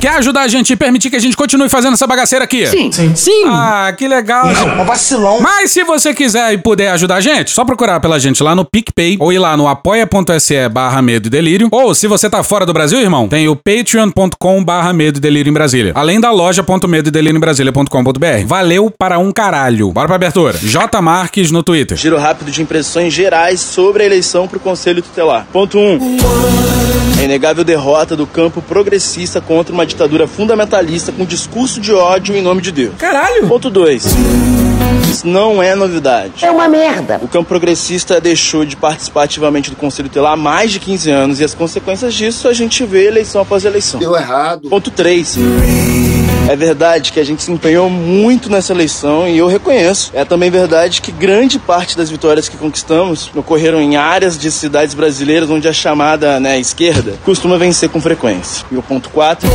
Quer ajudar a gente e permitir que a gente continue fazendo essa bagaceira aqui? Sim. Sim. Sim. Ah, que legal. Não, vacilão. Mas se você quiser e puder ajudar a gente, só procurar pela gente lá no PicPay ou ir lá no apoia.se barra medo e delírio. Ou se você tá fora do Brasil, irmão, tem o patreon.com barra medo e delírio em Brasília. Além da loja.medo e delírio em Brasília.com.br. Valeu para um caralho. Bora pra abertura. J Marques no Twitter. Giro rápido de impressões gerais sobre a eleição para o Conselho Tutelar. Ponto 1. Um. A inegável derrota do campo progressista contra uma ditadura fundamentalista com discurso de ódio em nome de Deus. Caralho. Ponto 2. Isso não é novidade. É uma merda. O campo progressista deixou de participar ativamente do Conselho Tutelar há mais de 15 anos e as consequências disso a gente vê eleição após eleição. Deu errado. Ponto 3. É verdade que a gente se empenhou muito nessa eleição e eu reconheço. É também verdade que grande parte das vitórias que conquistamos ocorreram em áreas de cidades brasileiras onde a chamada né, esquerda costuma vencer com frequência. E o ponto 4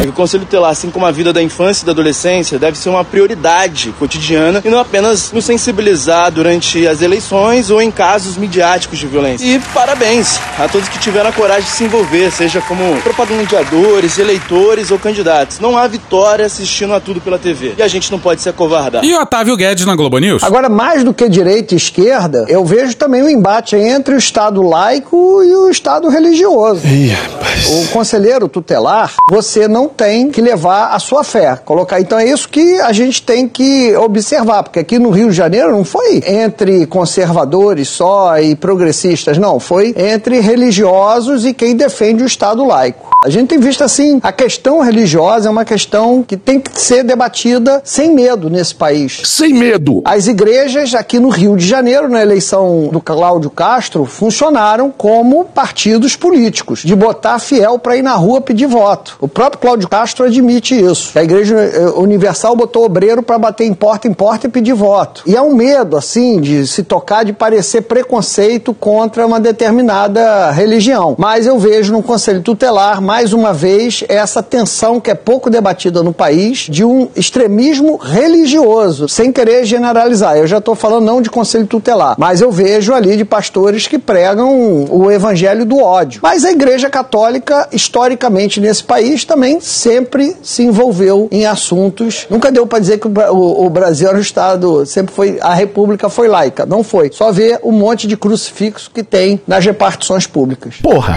é que o Conselho Tutelar, assim como a vida da infância e da adolescência, deve ser uma prioridade cotidiana e não apenas nos sensibilizar durante as eleições ou em casos midiáticos de violência. E parabéns a todos que tiveram a coragem de se envolver, seja como propagandeadores, eleitores ou candidatos. Não há vitória assistindo a tudo pela TV. E a gente não pode se acovardar. E Otávio Guedes na Globo News. Agora, mais do que direita e esquerda, eu vejo também o embate entre o Estado laico e o Estado religioso. Ih, rapaz. O conselheiro tutelar, você não tem que levar a sua fé. Colocar. Então é isso que a gente tem que observar, porque aqui no Rio de Janeiro não foi entre conservadores só e progressistas, não. Foi entre religiosos e quem defende o Estado laico. A gente tem visto assim, a questão religiosa é uma questão que tem que ser debatida sem medo nesse país. Sem medo. As igrejas aqui no Rio de Janeiro, na eleição do Cláudio Castro, funcionaram como partidos políticos, de botar fiel para ir na rua pedir voto. O próprio Cláudio Castro admite isso. A Igreja eh, Universal botou obreiro para bater em porta em porta e pedir voto. E há um medo, assim, de se tocar, de parecer preconceito contra uma determinada religião. Mas eu vejo no Conselho Tutelar, mais uma vez, essa tensão que é pouco debatida no país de um extremismo religioso, sem querer generalizar. Eu já estou falando não de Conselho Tutelar, mas eu vejo ali de pastores que pregam o evangelho do ódio. Mas a Igreja Católica, historicamente nesse país, também sempre se envolveu em assuntos. Nunca deu para dizer que o, Bra- o- o Brasil era um Estado, sempre foi, a República foi laica. Não foi. Só ver o monte de crucifixo que tem nas repartições públicas. Porra.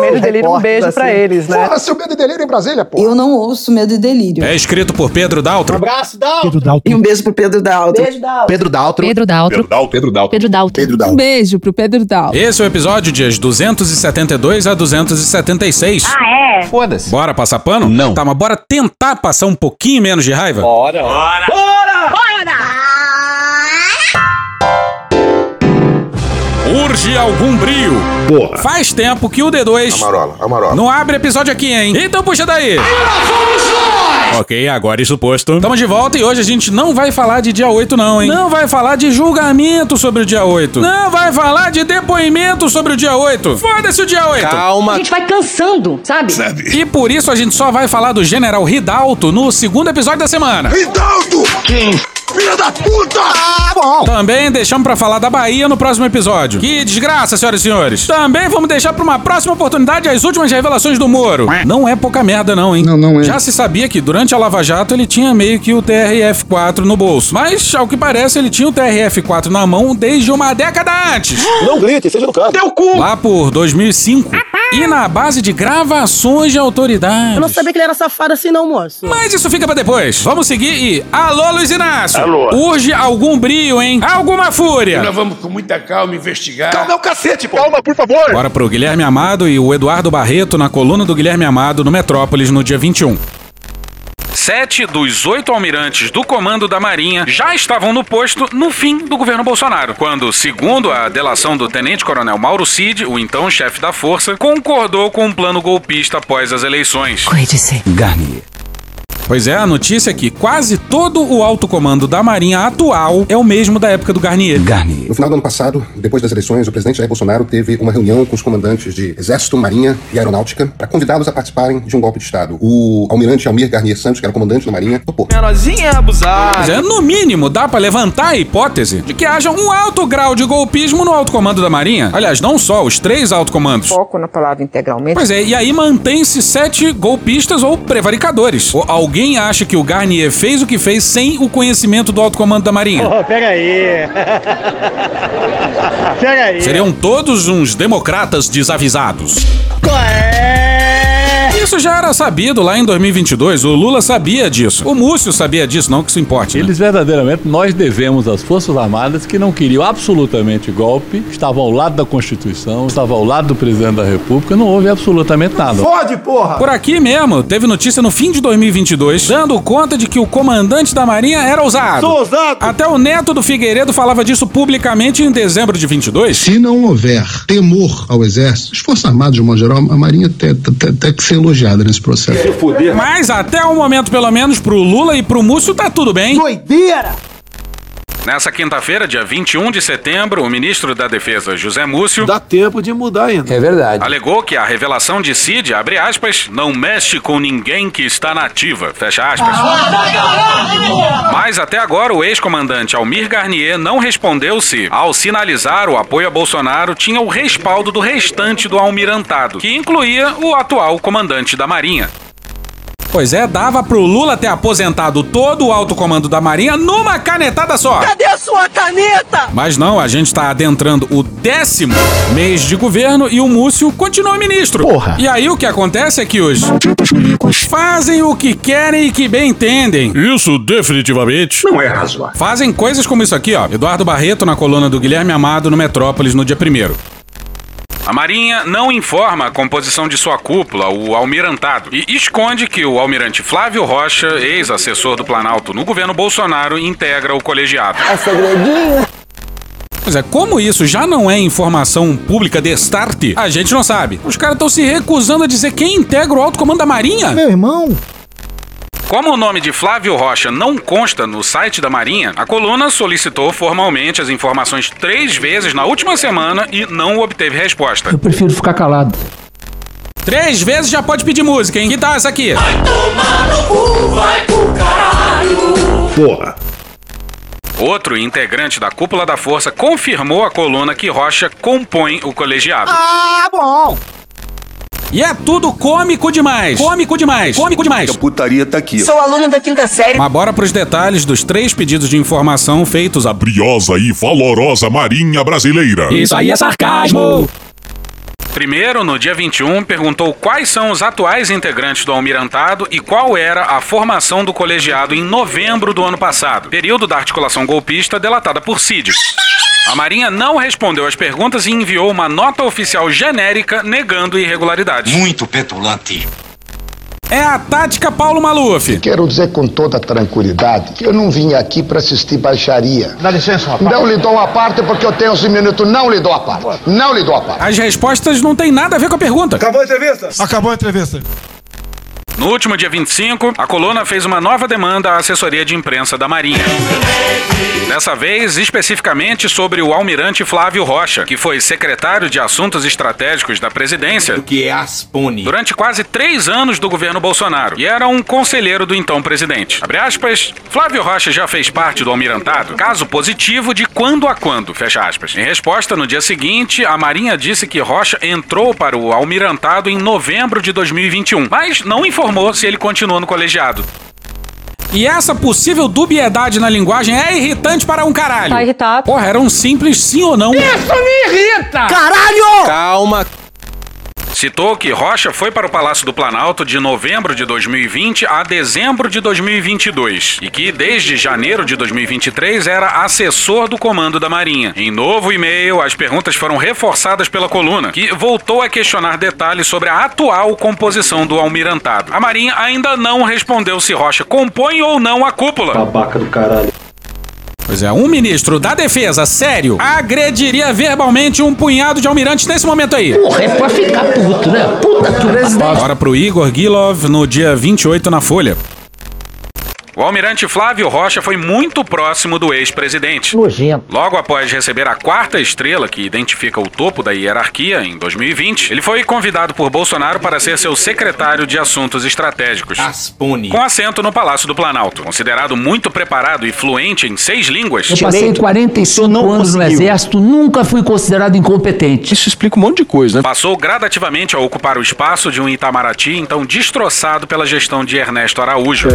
Medo e delírio, um beijo pra eles, né? Porra, seu medo e delírio em Brasília, pô. Eu não ouço medo e delírio. é escrito por Pedro Daltro. Abraço, Dal. Pedro E um beijo pro Pedro Daltro. Beijo, Dalton. Pedro Daltro. Pedro Daltro. Pedro Dalto. Pedro Daltro. Um beijo pro Pedro Dalton. Esse é o episódio dias 272 a 276. Ah, é? Foda-se. Bora passar pano? Não. Tá, mas bora tentar passar um pouquinho menos de raiva? Bora! Urge algum brio. Porra. Faz tempo que o D2 Amarola, Amarola. não abre episódio aqui, hein? Então puxa daí. Ok, agora isso posto. Estamos de volta e hoje a gente não vai falar de dia 8 não, hein? Não vai falar de julgamento sobre o dia 8. Não vai falar de depoimento sobre o dia 8. Foda-se o dia 8. A Calma. gente vai cansando, sabe? E por isso a gente só vai falar do General Ridalto no segundo episódio da semana. Ridaldo! Quem? Filha da puta! Ah, bom. Também deixamos pra falar da Bahia no próximo episódio. Que desgraça, senhoras e senhores. Também vamos deixar pra uma próxima oportunidade as últimas revelações do Moro. Não é pouca merda não, hein? Não, não é. Já se sabia que durante a Lava Jato ele tinha meio que o TRF-4 no bolso. Mas, ao que parece, ele tinha o TRF-4 na mão desde uma década antes. Não grite, seja educado. Deu cu! Lá por 2005. E na base de gravações de autoridades. Eu não sabia que ele era safado assim, não, moço. Mas isso fica pra depois. Vamos seguir e. Alô, Luiz Inácio! Alô. Urge algum brio, hein? Alguma fúria! Nós vamos com muita calma investigar. Calma é o cacete, pô. Calma, por favor. Bora pro Guilherme Amado e o Eduardo Barreto na coluna do Guilherme Amado no Metrópolis no dia 21. Sete dos oito almirantes do comando da Marinha já estavam no posto no fim do governo Bolsonaro, quando, segundo a delação do tenente-coronel Mauro Cid, o então chefe da força, concordou com um plano golpista após as eleições. Garnier. Pois é, a notícia é que quase todo o alto comando da Marinha atual é o mesmo da época do Garnier. Garnier. No final do ano passado, depois das eleições, o presidente Jair Bolsonaro teve uma reunião com os comandantes de Exército, Marinha e Aeronáutica para convidá-los a participarem de um golpe de Estado. O almirante Almir Garnier Santos, que era o comandante da Marinha, topou. Menorzinha abusada. Mas é, no mínimo, dá para levantar a hipótese de que haja um alto grau de golpismo no alto comando da Marinha. Aliás, não só, os três alto comandos. Foco na palavra integralmente. Pois é, e aí mantém-se sete golpistas ou prevaricadores. Ou alguém acha que o Garnier fez o que fez sem o conhecimento do alto comando da Marinha? Oh, pega aí. aí. Seriam todos uns democratas desavisados. Qual é? Isso já era sabido lá em 2022. O Lula sabia disso. O Múcio sabia disso, não que isso importe. Né? Eles verdadeiramente nós devemos às Forças Armadas que não queriam absolutamente golpe, estavam ao lado da Constituição, estavam ao lado do presidente da República, não houve absolutamente nada. Fode, porra! Por aqui mesmo, teve notícia no fim de 2022 dando conta de que o comandante da Marinha era ousado. Sou ousado! Até o neto do Figueiredo falava disso publicamente em dezembro de 22. Se não houver temor ao Exército, as Forças Armadas, de modo geral, a Marinha tem que ser elogiada nesse processo. Mas até o momento, pelo menos, pro Lula e pro Múcio tá tudo bem. Doideira! Nessa quinta-feira, dia 21 de setembro, o ministro da Defesa, José Múcio, Dá tempo de mudar ainda. É verdade. alegou que a revelação de Cid, abre aspas, não mexe com ninguém que está na ativa, fecha aspas. Mas até agora o ex-comandante Almir Garnier não respondeu se, ao sinalizar o apoio a Bolsonaro, tinha o respaldo do restante do almirantado, que incluía o atual comandante da Marinha. Pois é, dava pro Lula ter aposentado todo o alto comando da Marinha numa canetada só. Cadê a sua caneta? Mas não, a gente tá adentrando o décimo mês de governo e o Múcio continua ministro. Porra. E aí o que acontece é que os fazem o que querem e que bem entendem. Isso definitivamente Não é razoável. Fazem coisas como isso aqui, ó. Eduardo Barreto na coluna do Guilherme Amado no Metrópolis no dia 1 a Marinha não informa a composição de sua cúpula, o almirantado, e esconde que o almirante Flávio Rocha, ex-assessor do Planalto no governo Bolsonaro, integra o colegiado. É segredinho. Pois é, como isso já não é informação pública de start, a gente não sabe. Os caras estão se recusando a dizer quem integra o alto comando da Marinha. Meu irmão. Como o nome de Flávio Rocha não consta no site da Marinha, a coluna solicitou formalmente as informações três vezes na última semana e não obteve resposta. Eu prefiro ficar calado. Três vezes já pode pedir música, hein? Que tal essa aqui? Porra. Outro integrante da cúpula da força confirmou à coluna que Rocha compõe o colegiado. Ah, bom! E é tudo cômico demais. Cômico demais. Cômico demais. Putaria tá aqui. Sou aluno da quinta série. Mas bora pros detalhes dos três pedidos de informação feitos a Briosa e valorosa Marinha Brasileira. Isso aí é sarcasmo. Primeiro, no dia 21, perguntou quais são os atuais integrantes do Almirantado e qual era a formação do colegiado em novembro do ano passado, período da articulação golpista delatada por Cid. A Marinha não respondeu às perguntas e enviou uma nota oficial genérica negando irregularidades. Muito petulante. É a tática Paulo Maluf. Quero dizer com toda tranquilidade que eu não vim aqui para assistir baixaria. Dá licença, rapaz. Não lhe dou a parte porque eu tenho 11 minutos. Não lhe dou a parte. Não lhe dou a parte. As respostas não têm nada a ver com a pergunta. Acabou a entrevista? Acabou a entrevista. No último dia 25, a coluna fez uma nova demanda à assessoria de imprensa da Marinha. Dessa vez, especificamente sobre o almirante Flávio Rocha, que foi secretário de Assuntos Estratégicos da presidência O que é Aspone? durante quase três anos do governo Bolsonaro e era um conselheiro do então presidente. Abre aspas, Flávio Rocha já fez parte do almirantado, caso positivo de quando a quando, fecha aspas. Em resposta, no dia seguinte, a Marinha disse que Rocha entrou para o almirantado em novembro de 2021, mas não informou se ele continua no colegiado. E essa possível dubiedade na linguagem é irritante para um caralho. Tá irritado. Porra, era um simples sim ou não. Isso me irrita! Caralho! Calma. Citou que Rocha foi para o Palácio do Planalto de novembro de 2020 a dezembro de 2022 e que desde janeiro de 2023 era assessor do comando da Marinha. Em novo e-mail, as perguntas foram reforçadas pela coluna, que voltou a questionar detalhes sobre a atual composição do almirantado. A Marinha ainda não respondeu se Rocha compõe ou não a cúpula. Babaca do caralho. Pois é, um ministro da defesa, sério, agrediria verbalmente um punhado de almirantes nesse momento aí. Porra, é pra ficar puto, né? Puta que presidente. Bora pro Igor Gilov no dia 28 na Folha. O almirante Flávio Rocha foi muito próximo do ex-presidente. Logo após receber a quarta estrela, que identifica o topo da hierarquia, em 2020, ele foi convidado por Bolsonaro para ser seu secretário de Assuntos Estratégicos. Aspone. Com assento no Palácio do Planalto. Considerado muito preparado e fluente em seis línguas. Eu passei 45 anos no exército, nunca fui considerado incompetente. Isso explica um monte de coisa, né? Passou gradativamente a ocupar o espaço de um Itamaraty, então destroçado pela gestão de Ernesto Araújo.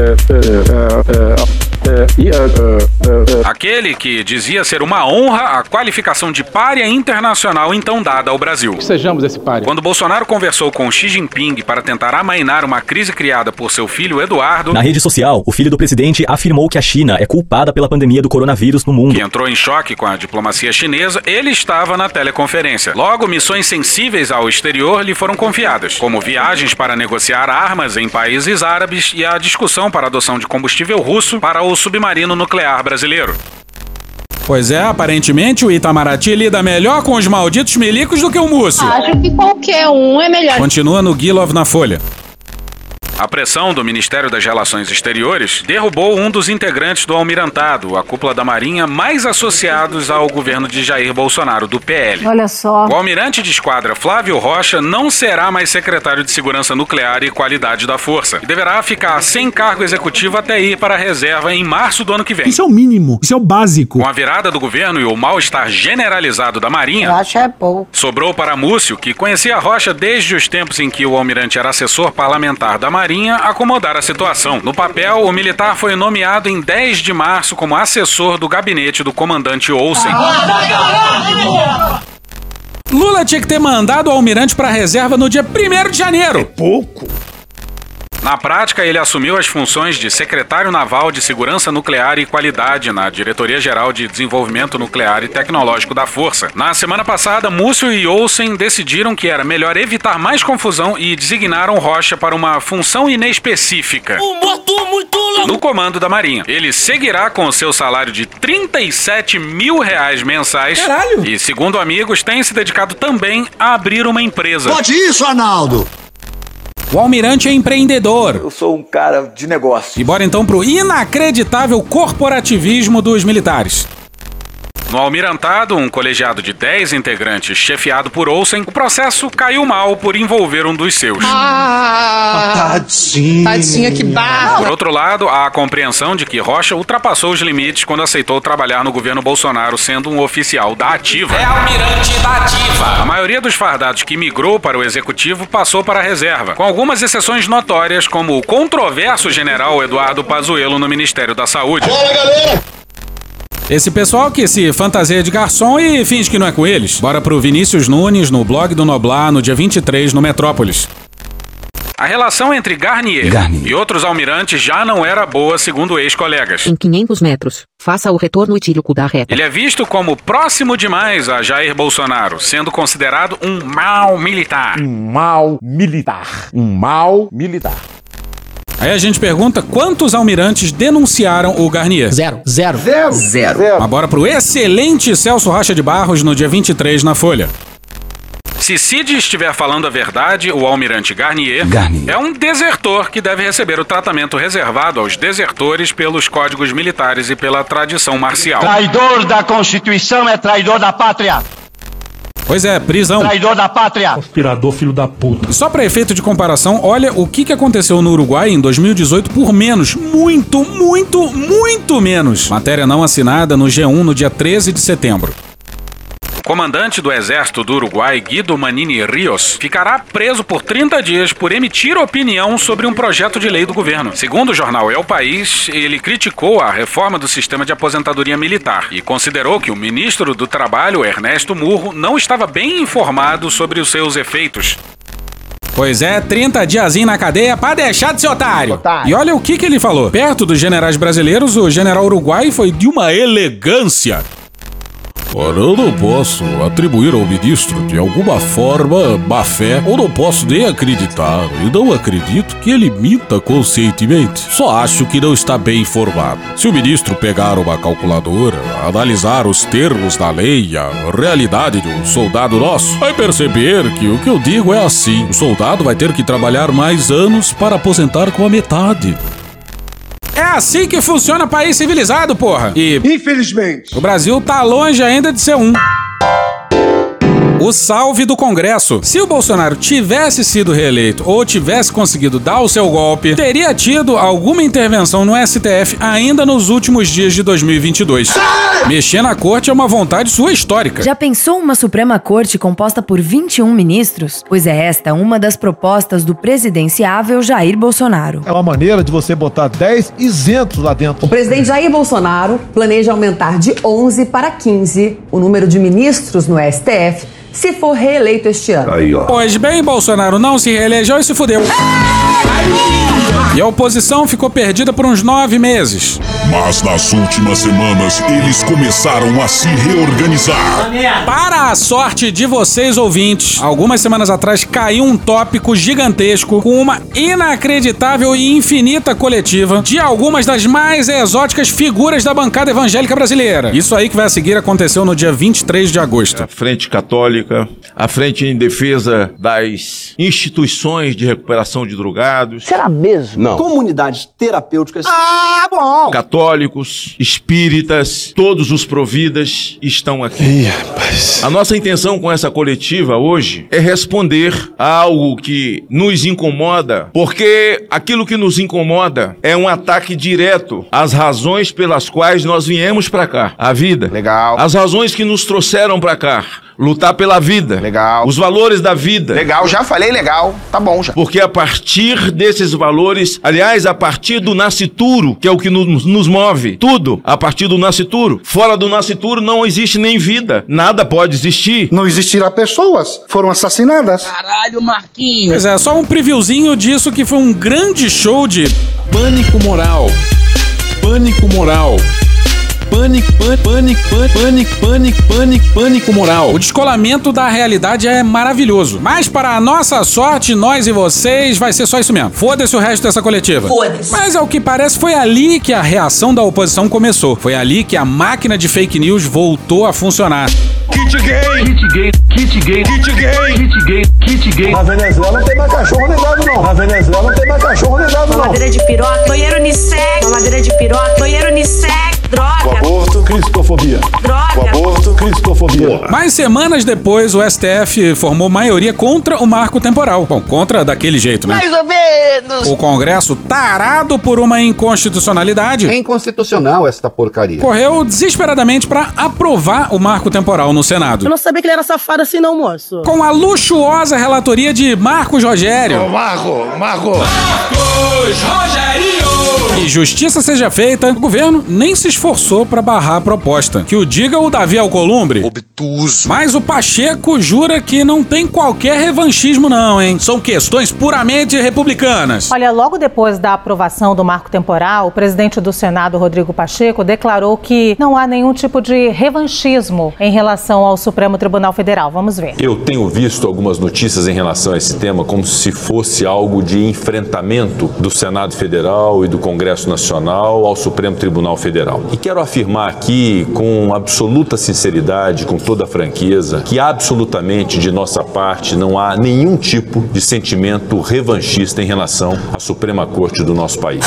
Aquele que dizia ser uma honra a qualificação de párea internacional então dada ao Brasil. Sejamos esse párea. Quando Bolsonaro conversou com Xi Jinping para tentar amainar uma crise criada por seu filho Eduardo, Na rede social, o filho do presidente afirmou que a China é culpada pela pandemia do coronavírus no mundo. que entrou em choque com a diplomacia chinesa, ele estava na teleconferência. Logo, missões sensíveis ao exterior lhe foram confiadas, como viagens para negociar armas em países árabes e a discussão para a adoção de combustível russo para o submarino nuclear brasileiro. Pois é, aparentemente o Itamaraty lida melhor com os malditos milicos do que o Múcio. Acho que qualquer um é melhor. Continua no Gilov na Folha. A pressão do Ministério das Relações Exteriores derrubou um dos integrantes do Almirantado, a cúpula da Marinha, mais associados ao governo de Jair Bolsonaro, do PL. Olha só. O almirante de esquadra Flávio Rocha não será mais secretário de Segurança Nuclear e Qualidade da Força e deverá ficar sem cargo executivo até ir para a reserva em março do ano que vem. Isso é o mínimo, isso é o básico. Com a virada do governo e o mal-estar generalizado da Marinha, Rocha é pouco. Sobrou para Múcio, que conhecia a Rocha desde os tempos em que o almirante era assessor parlamentar da Marinha, acomodar a situação. No papel, o militar foi nomeado em 10 de março como assessor do gabinete do comandante Olsen. Lula tinha que ter mandado o almirante para a reserva no dia 1 de janeiro. É pouco. Na prática, ele assumiu as funções de secretário naval de Segurança Nuclear e Qualidade na Diretoria-Geral de Desenvolvimento Nuclear e Tecnológico da Força. Na semana passada, Múcio e Olsen decidiram que era melhor evitar mais confusão e designaram Rocha para uma função inespecífica. No comando da Marinha. Ele seguirá com o seu salário de 37 mil reais mensais. Caralho! E, segundo amigos, tem se dedicado também a abrir uma empresa. Pode isso, Arnaldo! O almirante é empreendedor. Eu sou um cara de negócio. E bora então pro inacreditável corporativismo dos militares. No Almirantado, um colegiado de 10 integrantes chefiado por Olsen, o processo caiu mal por envolver um dos seus. Ah, tadinha. Tadinha, que barra. Por outro lado, há a compreensão de que Rocha ultrapassou os limites quando aceitou trabalhar no governo Bolsonaro sendo um oficial da Ativa. É almirante da Ativa! A maioria dos fardados que migrou para o executivo passou para a reserva, com algumas exceções notórias, como o controverso general Eduardo Pazuello no Ministério da Saúde. Bora, galera! Esse pessoal que se fantasia de garçom e finge que não é com eles. Bora pro Vinícius Nunes no blog do Noblar no dia 23 no Metrópolis. A relação entre Garnier, Garnier. e outros almirantes já não era boa, segundo ex-colegas. Em 500 metros, faça o retorno etílico da reta. Ele é visto como próximo demais a Jair Bolsonaro, sendo considerado um mau militar. Um mal militar. Um mal militar. Aí a gente pergunta quantos almirantes denunciaram o Garnier. Zero, zero. Zero. Zero. Mas bora pro excelente Celso Rocha de Barros no dia 23 na Folha. Se Cid estiver falando a verdade, o almirante Garnier, Garnier. é um desertor que deve receber o tratamento reservado aos desertores pelos códigos militares e pela tradição marcial. Traidor da Constituição é traidor da pátria. Pois é, prisão. Traidor da pátria. Conspirador, filho da puta. Só para efeito de comparação, olha o que, que aconteceu no Uruguai em 2018 por menos. Muito, muito, muito menos. Matéria não assinada no G1 no dia 13 de setembro. Comandante do exército do Uruguai, Guido Manini Rios, ficará preso por 30 dias por emitir opinião sobre um projeto de lei do governo. Segundo o jornal El País, ele criticou a reforma do sistema de aposentadoria militar e considerou que o ministro do Trabalho, Ernesto Murro, não estava bem informado sobre os seus efeitos. Pois é, 30 diazinho na cadeia pra deixar de ser otário. Otário. E olha o que, que ele falou. Perto dos generais brasileiros, o general uruguai foi de uma elegância. Ora, eu não posso atribuir ao ministro, de alguma forma, má fé, ou não posso nem acreditar, e não acredito que ele minta conscientemente. Só acho que não está bem informado. Se o ministro pegar uma calculadora, analisar os termos da lei e a realidade de um soldado nosso, vai perceber que o que eu digo é assim: o soldado vai ter que trabalhar mais anos para aposentar com a metade. É assim que funciona país civilizado, porra. E Infelizmente. o Brasil tá longe ainda de ser um. O salve do Congresso. Se o Bolsonaro tivesse sido reeleito ou tivesse conseguido dar o seu golpe, teria tido alguma intervenção no STF ainda nos últimos dias de 2022. Mexer na corte é uma vontade sua histórica. Já pensou uma Suprema Corte composta por 21 ministros? Pois é esta uma das propostas do presidenciável Jair Bolsonaro. É uma maneira de você botar 10 isentos lá dentro. O presidente Jair Bolsonaro planeja aumentar de 11 para 15 o número de ministros no STF se for reeleito este ano. Aí, ó. Pois bem, Bolsonaro não se reelegeu e se fudeu. E a oposição ficou perdida por uns nove meses. Mas nas últimas semanas eles começaram a se reorganizar. Para a sorte de vocês ouvintes, algumas semanas atrás caiu um tópico gigantesco com uma inacreditável e infinita coletiva de algumas das mais exóticas figuras da bancada evangélica brasileira. Isso aí que vai a seguir aconteceu no dia 23 de agosto. A Frente Católica, a Frente em Defesa das Instituições de Recuperação de Drogados, Será mesmo? Não. Comunidades terapêuticas. Ah, bom. católicos, espíritas, todos os providas estão aqui. Ih, rapaz. A nossa intenção com essa coletiva hoje é responder a algo que nos incomoda, porque aquilo que nos incomoda é um ataque direto às razões pelas quais nós viemos pra cá, a vida. Legal. As razões que nos trouxeram pra cá, lutar pela vida. Legal. Os valores da vida. Legal, já falei legal. Tá bom já. Porque a partir desses valores, aliás, a partir do nascituro, que é o que nos, nos move, tudo a partir do nascituro. Fora do nascituro não existe nem vida, nada pode existir. Não existirá pessoas, foram assassinadas. Caralho, Marquinhos. Pois é, só um previewzinho disso que foi um grande show de Pânico moral. Pânico moral. Pânico, pânico, pânico, pânico, pânico, pânico, pânico moral. O descolamento da realidade é maravilhoso. Mas para a nossa sorte, nós e vocês, vai ser só isso mesmo. Foda-se o resto dessa coletiva. Foda-se. Mas ao que parece, foi ali que a reação da oposição começou. Foi ali que a máquina de fake news voltou a funcionar. Kit gay. Kit gay. Kit gay. Kit gay. Kit gay. Kit gay. Na Venezuela não tem mais cachorro ligado, não. Na Venezuela não tem mais cachorro ligado, não. Mamadeira de piroca, banheiro unissex. Mamadeira de piroca, banheiro unissex. Droga, Aborto, cristofobia. droga. Aborto, cristofobia. Mas semanas depois, o STF formou maioria contra o marco temporal. Bom, contra daquele jeito, né? Mais ou menos. O Congresso, tarado por uma inconstitucionalidade, É inconstitucional esta porcaria. correu desesperadamente para aprovar o marco temporal no Senado. Eu não sabia que ele era safado assim, não, moço. Com a luxuosa relatoria de Marcos Rogério. Marco, Marco. E justiça seja feita, o governo nem se esforçou para barrar a proposta. Que o diga o Davi Alcolumbre. Obtuso. Mas o Pacheco jura que não tem qualquer revanchismo, não, hein? São questões puramente republicanas. Olha, logo depois da aprovação do marco temporal, o presidente do Senado, Rodrigo Pacheco, declarou que não há nenhum tipo de revanchismo em relação ao Supremo Tribunal Federal. Vamos ver. Eu tenho visto algumas notícias em relação a esse tema como se fosse algo de enfrentamento do Senado Federal e do Congresso Nacional ao Supremo Tribunal Federal. E quero afirmar aqui com absoluta sinceridade, com toda a franqueza, que absolutamente de nossa parte não há nenhum tipo de sentimento revanchista em relação à Suprema Corte do nosso país.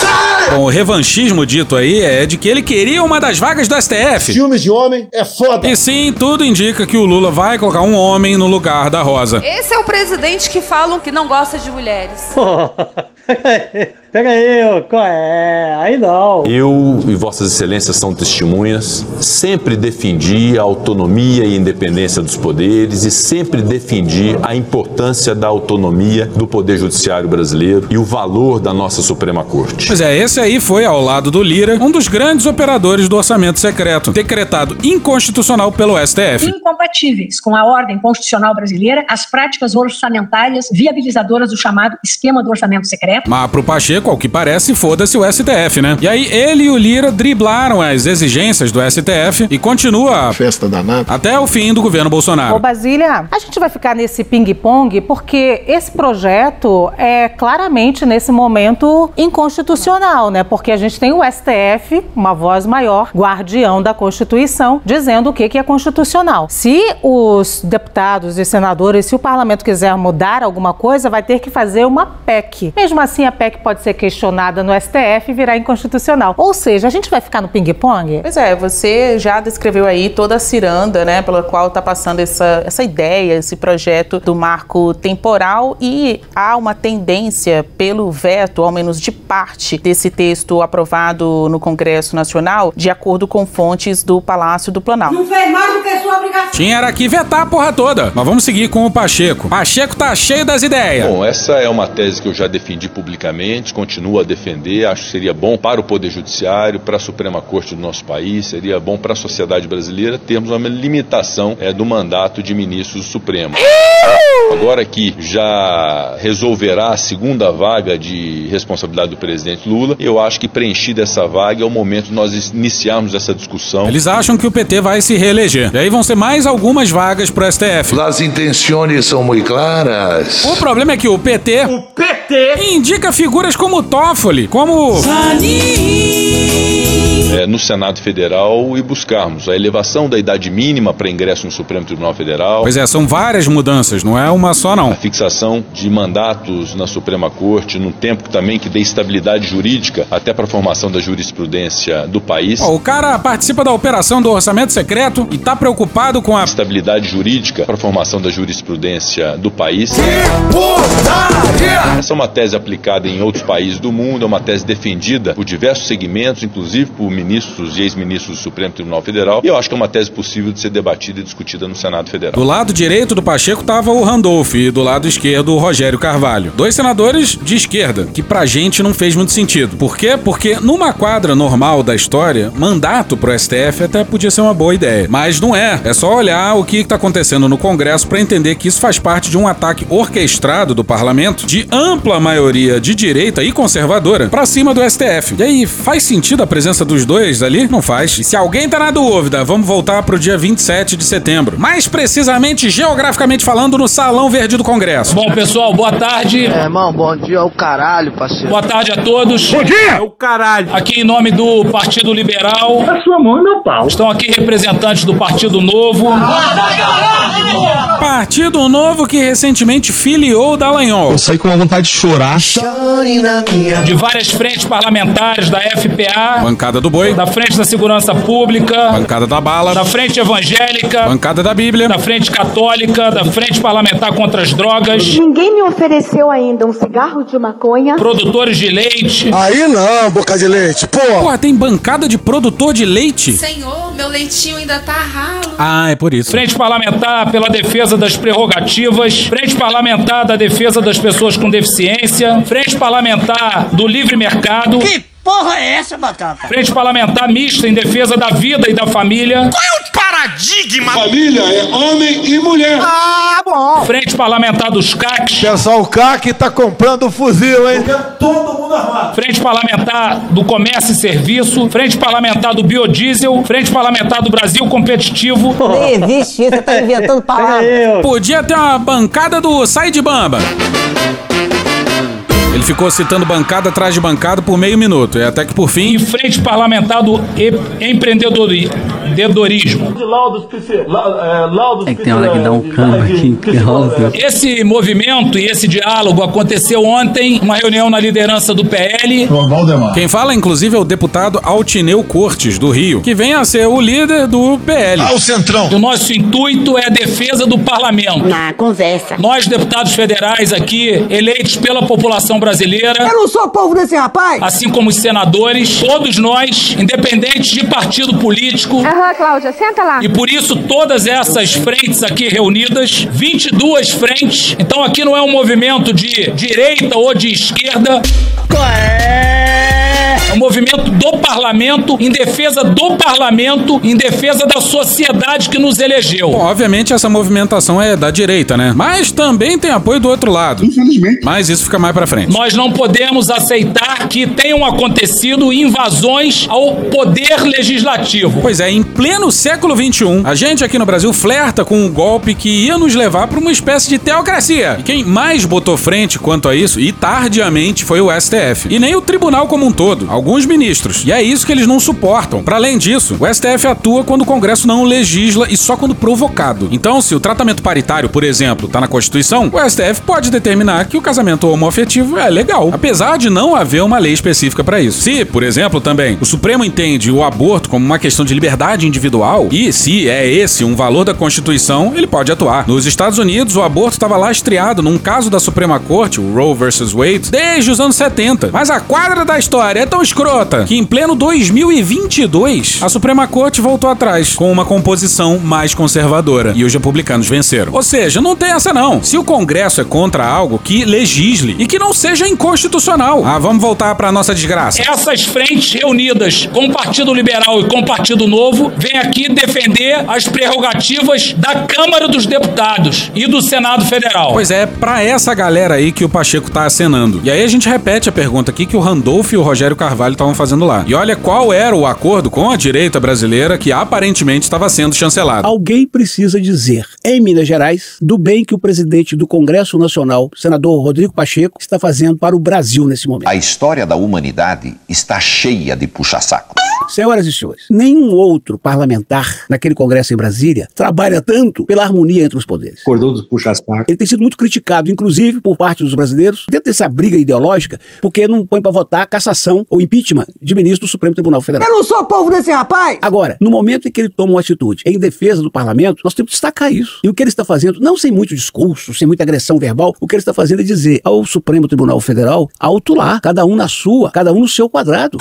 Bom, o revanchismo dito aí é de que ele queria uma das vagas do STF. Filmes de homem é foda. E sim, tudo indica que o Lula vai colocar um homem no lugar da Rosa. Esse é o presidente que falam que não gosta de mulheres. Pega aí, ô, qual é? Aí não. Eu e Vossas Excelências são testemunhas. Sempre defendi a autonomia e independência dos poderes e sempre defendi a importância da autonomia do Poder Judiciário brasileiro e o valor da nossa Suprema Corte. Pois é, esse aí foi, ao lado do Lira, um dos grandes operadores do orçamento secreto, decretado inconstitucional pelo STF. Incompatíveis com a ordem constitucional brasileira, as práticas orçamentárias viabilizadoras do chamado esquema do orçamento secreto. Mas pro Pacheco, ao que parece, foda-se o STF, né? E aí ele e o Lira driblaram as exigências do STF e continua Festa danada. até o fim do governo Ô Bolsonaro. Basília, a gente vai ficar nesse ping-pong porque esse projeto é claramente, nesse momento, inconstitucional, né? Porque a gente tem o STF, uma voz maior, guardião da Constituição, dizendo o que, que é constitucional. Se os deputados e senadores, se o parlamento quiser mudar alguma coisa, vai ter que fazer uma PEC. Mesmo assim, a PEC pode ser questionada no STF e virar inconstitucional. Ou seja, a gente vai ficar no ping-pong? Pois é, você já descreveu aí toda a ciranda, né, pela qual está passando essa, essa ideia, esse projeto do marco temporal e há uma tendência pelo veto, ao menos de parte desse texto aprovado no Congresso Nacional, de acordo com fontes do Palácio do Planalto. Não fez mais do que sua obrigação. Tinha era que vetar a porra toda. Mas vamos seguir com o Pacheco. Pacheco tá cheio das ideias. Bom, essa é uma tese que eu já defendi publicamente, continuo a defender. Acho que seria bom para o Poder Judiciário, para a Suprema Corte do nosso país, seria bom para a sociedade brasileira termos uma limitação é, do mandato de ministros do Supremo. Agora que já resolverá a segunda vaga de responsabilidade do presidente Lula, eu acho que preenchida essa vaga é o momento de nós iniciarmos essa discussão. Eles acham que o PT vai se reeleger. E aí vão ser mais algumas vagas pro STF. As intenções são muito claras. O problema é que o PT. O PT indica figuras como Toffoli, como. É, no Senado Federal e buscarmos a elevação da idade mínima para ingresso no Supremo Tribunal Federal. Pois é, são várias mudanças, não é uma só não. A fixação de mandatos na Suprema Corte num tempo também que dê estabilidade jurídica até para a formação da jurisprudência do país. Ó, o cara participa da operação do orçamento secreto e tá preocupado com a estabilidade jurídica para a formação da jurisprudência do país. Essa é uma tese aplicada em outros países do mundo, é uma tese defendida por diversos segmentos, inclusive por ministros e ex-ministros do Supremo Tribunal Federal, e eu acho que é uma tese possível de ser debatida e discutida no Senado Federal. Do lado direito do Pacheco tava o Randolph e do lado esquerdo o Rogério Carvalho. Dois senadores de esquerda, que pra gente não fez muito sentido. Por quê? Porque numa quadra normal da história, mandato pro STF até podia ser uma boa ideia. Mas não é. É só olhar o que tá acontecendo no Congresso para entender que isso faz parte de um ataque orquestrado do parlamento de ampla maioria de direita e conservadora pra cima do STF. E aí, faz sentido a presença dos dois ali? Não faz. E se alguém tá na dúvida, vamos voltar pro dia 27 de setembro. Mais precisamente, geograficamente falando, no Salão Verde do Congresso. Bom, pessoal, boa tarde. É, irmão, bom dia ao caralho, parceiro. Boa tarde a todos. Bom dia! É o caralho. Aqui em nome do Partido Liberal. A sua mão e meu pau. Estão aqui representantes do Partido Novo. Partido Novo que recentemente filiou o Dallagnol. Eu saí com uma vontade de chorar. De várias frentes parlamentares da FPA. Bancada do Boi. Da Frente da Segurança Pública. Bancada da Bala. Da Frente Evangélica. Bancada da Bíblia. Da Frente Católica. Da Frente Parlamentar contra as Drogas. Ninguém me ofereceu ainda um cigarro de maconha. Produtores de leite. Aí não, boca de leite, pô. Porra, tem bancada de produtor de leite? Senhor, meu leitinho ainda tá ralo. Ah, é por isso. Frente Parlamentar pela defesa das prerrogativas. Frente Parlamentar da defesa das pessoas com deficiência. Frente Parlamentar do livre mercado. Que porra é essa, Batata? Frente Parlamentar mista em defesa da vida e da família. Qual é o paradigma? Família é homem e mulher. Ah, bom. Frente Parlamentar dos CACs. Pessoal, o CAC tá comprando fuzil, hein? Todo mundo armado. Frente Parlamentar do Comércio e Serviço. Frente Parlamentar do Biodiesel. Frente Parlamentar do Brasil Competitivo. Nem existe isso, você tá inventando palavras. Podia ter uma bancada do Sai de Bamba. Ficou citando bancada atrás de bancada por meio minuto. E até que por fim. E frente parlamentar do empreendedorismo. Empreendedorismo. É que tem hora que dá um câmbio aqui. Esse movimento e esse diálogo aconteceu ontem, uma reunião na liderança do PL. Quem fala, inclusive, é o deputado Altineu Cortes, do Rio, que vem a ser o líder do PL. Ah, o Centrão. O nosso intuito é a defesa do parlamento. Na conversa. Nós, deputados federais aqui, eleitos pela população brasileira. Eu não sou povo desse rapaz. Assim como os senadores, todos nós, independentes de partido político. Aham, Cláudia, senta lá. E por isso todas essas frentes aqui reunidas, 22 frentes. Então aqui não é um movimento de direita ou de esquerda. É um movimento do parlamento, em defesa do parlamento, em defesa da sociedade que nos elegeu. Bom, obviamente essa movimentação é da direita, né? Mas também tem apoio do outro lado. Infelizmente. Mas isso fica mais pra frente. Nós não podemos aceitar que tenham acontecido invasões ao poder legislativo. Pois é, em pleno século XXI, a gente aqui no Brasil flerta com um golpe que ia nos levar para uma espécie de teocracia. E quem mais botou frente quanto a isso, e tardiamente, foi o STF. E nem o tribunal como um todo, alguns ministros. E é isso que eles não suportam. Para além disso, o STF atua quando o Congresso não legisla e só quando provocado. Então, se o tratamento paritário, por exemplo, tá na Constituição, o STF pode determinar que o casamento homoafetivo é legal, apesar de não haver uma lei específica para isso. Se, por exemplo, também o Supremo entende o aborto como uma questão de liberdade individual e se é esse um valor da Constituição, ele pode atuar. Nos Estados Unidos, o aborto estava lastreado num caso da Suprema Corte, o Roe vs. Wade, desde os anos 70. Mas a quadra da história é tão escrota que em pleno 2022, a Suprema Corte voltou atrás com uma composição mais conservadora e os republicanos venceram. Ou seja, não tem essa não. Se o Congresso é contra algo, que legisle e que não seja inconstitucional. Ah, vamos voltar para nossa desgraça. Essas frentes reunidas com o Partido Liberal e com o Partido Novo vêm aqui defender as prerrogativas da Câmara dos Deputados e do Senado Federal. Pois é, pra essa galera aí que o Pacheco tá acenando. E aí a gente repete a pergunta aqui que o Randolph e o Rogério Carvalho estavam fazendo lá. E olha qual era o acordo com a direita brasileira que aparentemente estava sendo chancelado. Alguém precisa dizer, em Minas Gerais, do bem que o presidente do Congresso Nacional, senador Rodrigo Pacheco, está fazendo para o Brasil nesse momento. A história da humanidade está cheia de puxa-saco. Senhoras e senhores, nenhum outro parlamentar naquele Congresso em Brasília trabalha tanto pela harmonia entre os poderes. Acordou dos puxa-saco. Ele tem sido muito criticado, inclusive por parte dos brasileiros, dentro dessa briga ideológica, porque não põe para votar a cassação ou impeachment de ministro do Supremo Tribunal Federal. Eu não sou povo desse rapaz. Agora, no momento em que ele toma uma atitude em defesa do parlamento, nós temos que destacar isso. E o que ele está fazendo, não sem muito discurso, sem muita agressão verbal, o que ele está fazendo é dizer ao Supremo Tribunal Federal, alto lá, cada um na sua, cada um no seu quadrado.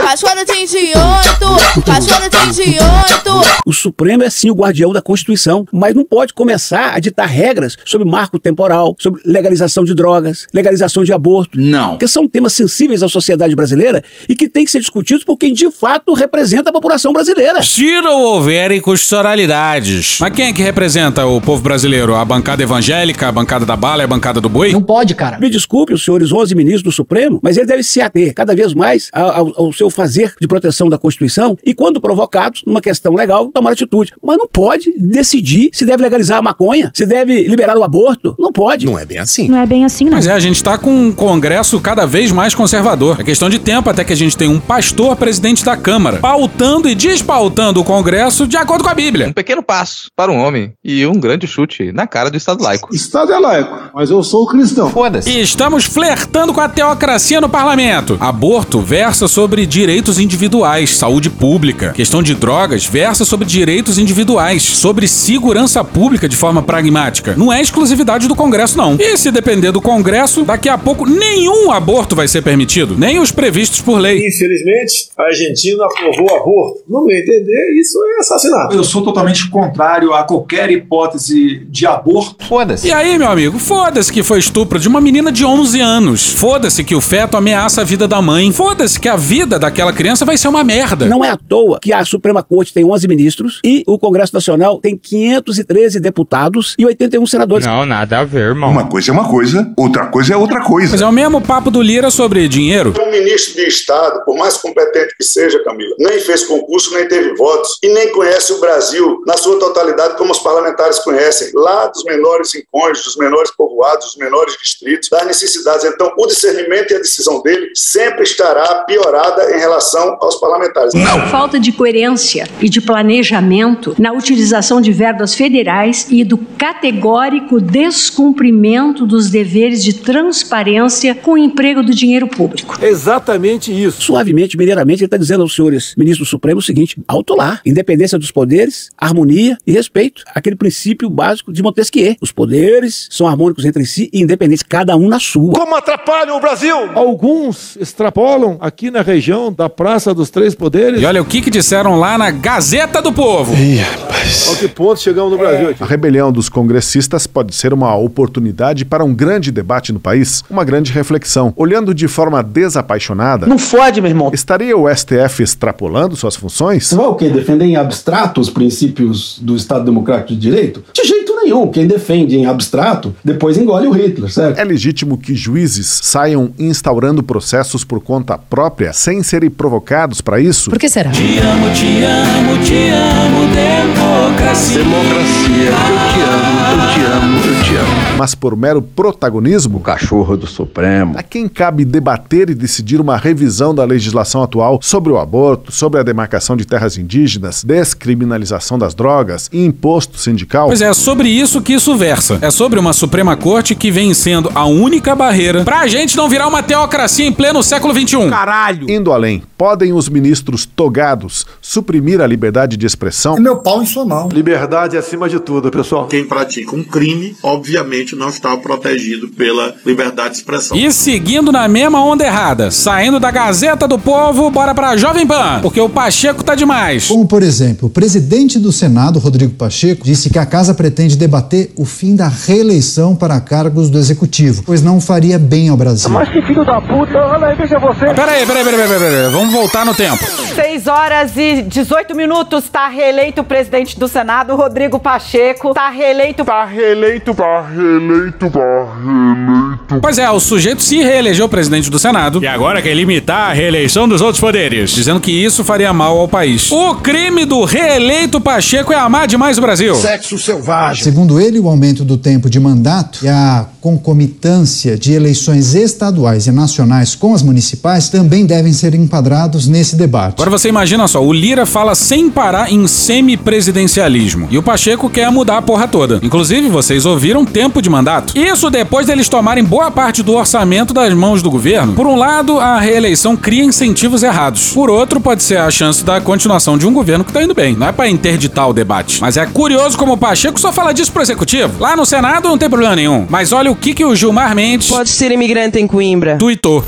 Cachorro tem de oito, cachorro tem de oito. O Supremo é sim o guardião da Constituição, mas não pode começar a ditar regras sobre marco temporal, sobre legalização de drogas, legalização de aborto. Não. Porque são temas sensíveis à sociedade brasileira e que têm que ser discutidos por quem de fato representa a população brasileira. Se não houver inconstitucionalidades. Mas quem é que representa o povo brasileiro? A bancada evangélica, a bancada da bala e a bancada do boi? Não pode, cara. Me desculpe os senhores 11 ministros do Supremo, mas ele deve se ater cada vez mais ao, ao seu fazer de proteção da Constituição e, quando provocados, numa questão legal, tomar atitude. Mas não pode decidir se deve legalizar a maconha, se deve liberar o aborto. Não pode. Não é bem assim. Não é bem assim, não. Mas é, a gente tá com um congresso cada vez mais conservador. É questão de tempo até que a gente tenha um pastor presidente da Câmara, pautando e despautando o congresso de acordo com a Bíblia. Um pequeno passo para um homem e um grande chute na cara do Estado laico. Estado é laico, mas eu sou cristão. Foda-se. E estamos flertando com a teocracia no parlamento. Aborto versa sobre direitos individuais, saúde pública. Questão de drogas versa sobre direitos individuais, sobre segurança pública de forma pragmática. Não é exclusividade do Congresso, não. E se depender do Congresso, daqui a pouco nenhum aborto vai ser permitido, nem os previstos por lei. Infelizmente, a Argentina aprovou o aborto. No meu entender, isso é assassinato. Eu sou totalmente contrário a qualquer hipótese de aborto. Foda-se. E aí, meu amigo, foda-se que foi estupro de uma menina de 11 anos. Foda-se que o feto ameaça a vida da mãe. Foda-se que a vida daquela criança vai ser uma merda. Não é à toa que a Suprema Corte tem 11 ministros e o Congresso Nacional tem 513 deputados e 81 senadores. Não, nada a ver, irmão. Uma coisa é uma coisa, outra coisa é outra coisa. Mas é o mesmo papo do Lira sobre dinheiro. Um ministro de Estado, por mais competente que seja, Camila, nem fez concurso, nem teve votos e nem conhece o Brasil na sua totalidade como os parlamentares conhecem, lá dos menores rincões, dos menores povoados povoados, os menores distritos, das necessidades. Então, o discernimento e a decisão dele sempre estará piorada em relação aos parlamentares. Não. Falta de coerência e de planejamento na utilização de verbas federais e do categórico descumprimento dos deveres de transparência com o emprego do dinheiro público. Exatamente isso. Suavemente, mineiramente, ele está dizendo aos senhores ministros do Supremo o seguinte: alto lá, independência dos poderes, harmonia e respeito. Aquele princípio básico de Montesquieu. Os poderes são harmônicos entre si e independentes, cada um na sua. Como atrapalham o Brasil? Alguns extrapolam aqui na região da Praça dos Três Poderes. E olha o que, que disseram lá na Gazeta do Povo. Ih, rapaz. Ao que ponto chegamos no Brasil aqui? A rebelião dos congressistas pode ser uma oportunidade para um grande debate no país, uma grande reflexão. Olhando de forma desapaixonada, Não fode, meu irmão. estaria o STF extrapolando suas funções? Você vai o quê? Defender em abstrato os princípios do Estado Democrático de Direito? De jeito nenhum. Quem defende em abstrato, depois engole o Hitler, certo? É legítimo que juízes saiam instaurando processos por conta própria sem serem provocados para isso? Por que será? Te amo, te amo, te amo, democracia. Democracia, eu te amo, eu te amo, eu te amo. Mas por mero protagonismo? Cachorro do Supremo. A quem cabe debater e decidir uma revisão da legislação atual sobre o aborto, sobre a demarcação de terras indígenas, descriminalização das drogas e imposto sindical? Pois é, sobre isso que isso versa. É sobre uma Suprema Corte que vem sendo a única barreira pra gente não virar uma teocracia em pleno século XXI. Caralho! Indo além, podem os ministros togados suprimir a liberdade de expressão? meu pau em sua mão. Liberdade acima de tudo, pessoal. Quem pratica um crime, obviamente, não está protegido pela liberdade de expressão. E seguindo na mesma onda errada, saindo da Gazeta do Povo, bora pra Jovem Pan, porque o Pacheco tá demais. Como, por exemplo, o presidente do Senado, Rodrigo Pacheco, disse que a casa pretende debater o fim da reeleição para cargos do executivo, pois não faria bem ao Brasil. Mas que filho da puta, olha aí, veja você. Peraí, peraí, peraí, peraí, peraí, vamos voltar no tempo. 6 horas e 18 minutos, está reeleito o presidente do Senado, Rodrigo Pacheco. Está reeleito. Tá reeleito, tá reeleito, tá reeleito. Pois é, o sujeito se reelegeu presidente do Senado e agora quer limitar a reeleição dos outros poderes, dizendo que isso faria mal ao país. O crime do reeleito Pacheco é amar demais o Brasil. Sexo selvagem. Segundo ele, o aumento do tempo de mandato e a concomitância de eleições estaduais e nacionais com as municipais também devem ser enquadrados nesse debate. Agora você imagina só, o Lira fala sem parar em semipresidencialismo e o Pacheco quer mudar a porra toda. Inclusive, vocês ouviram tempo de mandato. Isso depois deles tomarem boa parte do orçamento das mãos do governo. Por um lado, a reeleição cria incentivos errados. Por outro, pode ser a chance da continuação de um governo que tá indo bem. Não é pra interditar o debate. Mas é curioso como o Pacheco só fala disso pro executivo. Lá no Senado não tem problema nenhum. Mas olha o que, que o Gilmar Mendes. Pode ser imigrante em Coimbra. Tuitou.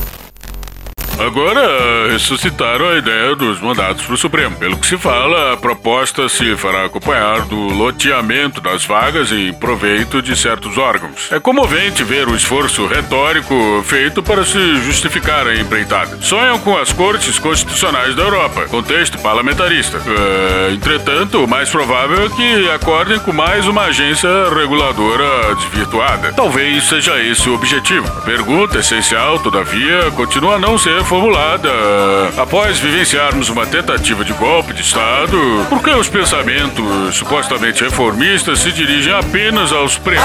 Agora, ressuscitaram a ideia dos mandatos para o Supremo. Pelo que se fala, a proposta se fará acompanhar do loteamento das vagas em proveito de certos órgãos. É comovente ver o esforço retórico feito para se justificar a empreitada. Sonham com as cortes constitucionais da Europa, contexto parlamentarista. É, entretanto, o mais provável é que acordem com mais uma agência reguladora desvirtuada. Talvez seja esse o objetivo. A pergunta essencial, todavia, continua a não ser formulada. Após vivenciarmos uma tentativa de golpe de Estado, por que os pensamentos supostamente reformistas se dirigem apenas aos presos?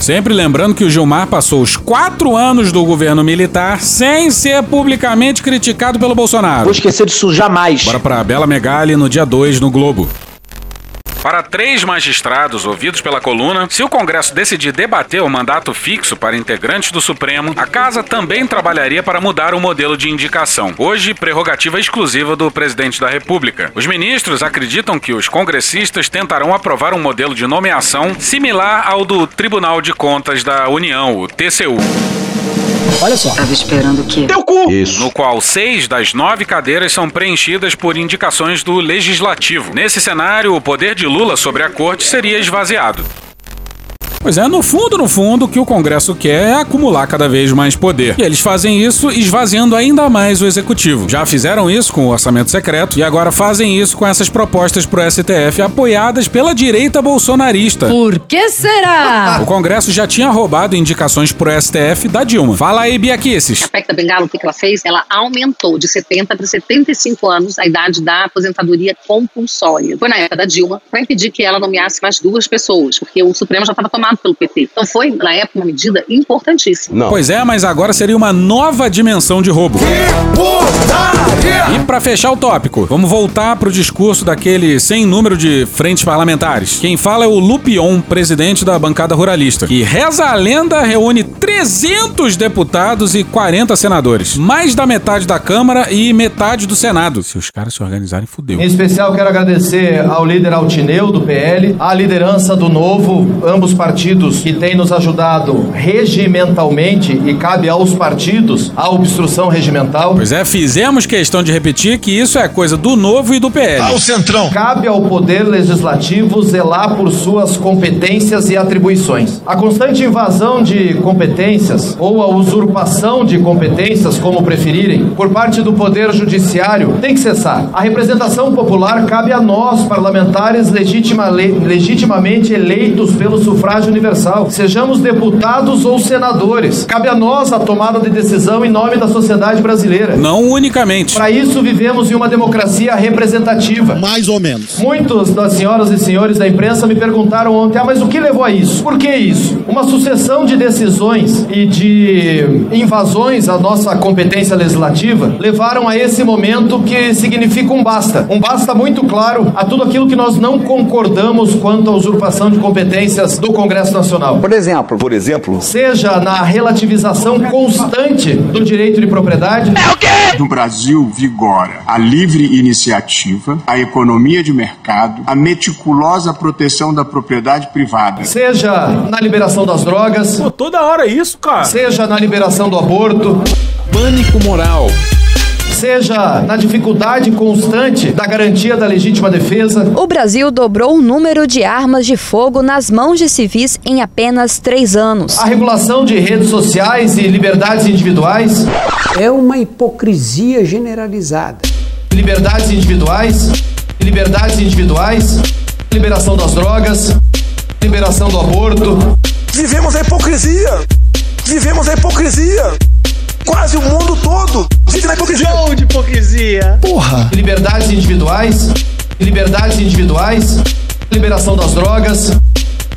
Sempre lembrando que o Gilmar passou os quatro anos do governo militar sem ser publicamente criticado pelo Bolsonaro. Vou esquecer disso jamais. Bora pra Bela Megali no dia 2 no Globo. Para três magistrados ouvidos pela coluna, se o Congresso decidir debater o mandato fixo para integrantes do Supremo, a Casa também trabalharia para mudar o modelo de indicação, hoje prerrogativa exclusiva do presidente da República. Os ministros acreditam que os congressistas tentarão aprovar um modelo de nomeação similar ao do Tribunal de Contas da União, o TCU. Olha só. Tava esperando o quê? Teu cu! Isso. No qual seis das nove cadeiras são preenchidas por indicações do Legislativo. Nesse cenário, o poder de Lula sobre a corte seria esvaziado. Pois é, no fundo, no fundo, o que o Congresso quer é acumular cada vez mais poder. E eles fazem isso esvaziando ainda mais o executivo. Já fizeram isso com o orçamento secreto e agora fazem isso com essas propostas pro STF apoiadas pela direita bolsonarista. Por que será? O Congresso já tinha roubado indicações pro STF da Dilma. Fala aí, Bia Kicis. A PEC da Bengala, o que que ela fez? Ela aumentou de 70 para 75 anos a idade da aposentadoria compulsória. Foi na época da Dilma para impedir que ela nomeasse mais duas pessoas, porque o Supremo já estava tomado pelo PT. Então foi, na época, uma medida importantíssima. Pois é, mas agora seria uma nova dimensão de roubo. E pra fechar o tópico, vamos voltar pro discurso daquele sem número de frentes parlamentares. Quem fala é o Lupion, presidente da bancada ruralista, que reza a lenda reúne 300 deputados e 40 senadores, mais da metade da Câmara e metade do Senado. Se os caras se organizarem, fudeu. Em especial, quero agradecer ao líder Altineu, do PL, à liderança do Novo, ambos partidos que têm nos ajudado regimentalmente e cabe aos partidos a obstrução regimental. Pois é, fizemos questão de repetir que isso é coisa do Novo e do PL. Centrão. Cabe ao Poder Legislativo zelar por suas competências e atribuições. A constante invasão de competências ou a usurpação de competências, como preferirem, por parte do Poder Judiciário tem que cessar. A representação popular cabe a nós, parlamentares legitima, le- legitimamente eleitos pelo sufrágio universal, sejamos deputados ou senadores. Cabe a nós a tomada de decisão em nome da sociedade brasileira. Não unicamente. Para isso vivemos em uma democracia representativa. Mais ou menos. Muitos das senhoras e senhores da imprensa me perguntaram ontem: ah, mas o que levou a isso? Por que isso? Uma sucessão de decisões e de invasões à nossa competência legislativa levaram a esse momento que significa um basta. Um basta muito claro a tudo aquilo que nós não concordamos quanto à usurpação de competências do Congresso Nacional. Por exemplo. Por exemplo. Seja na relativização constante do direito de propriedade. É o quê? No Brasil vigora a livre iniciativa, a economia de mercado, a meticulosa proteção da propriedade privada. Seja na liberação das drogas. Pô, toda hora isso, cara. Seja na liberação do aborto. Pânico moral. Seja na dificuldade constante da garantia da legítima defesa. O Brasil dobrou o número de armas de fogo nas mãos de civis em apenas três anos. A regulação de redes sociais e liberdades individuais. É uma hipocrisia generalizada. Liberdades individuais. Liberdades individuais. Liberação das drogas. Liberação do aborto. Vivemos a hipocrisia! Vivemos a hipocrisia! Quase o mundo todo vive na hipocrisia! Show de hipocrisia! Porra! Liberdades individuais. Liberdades individuais. Liberação das drogas.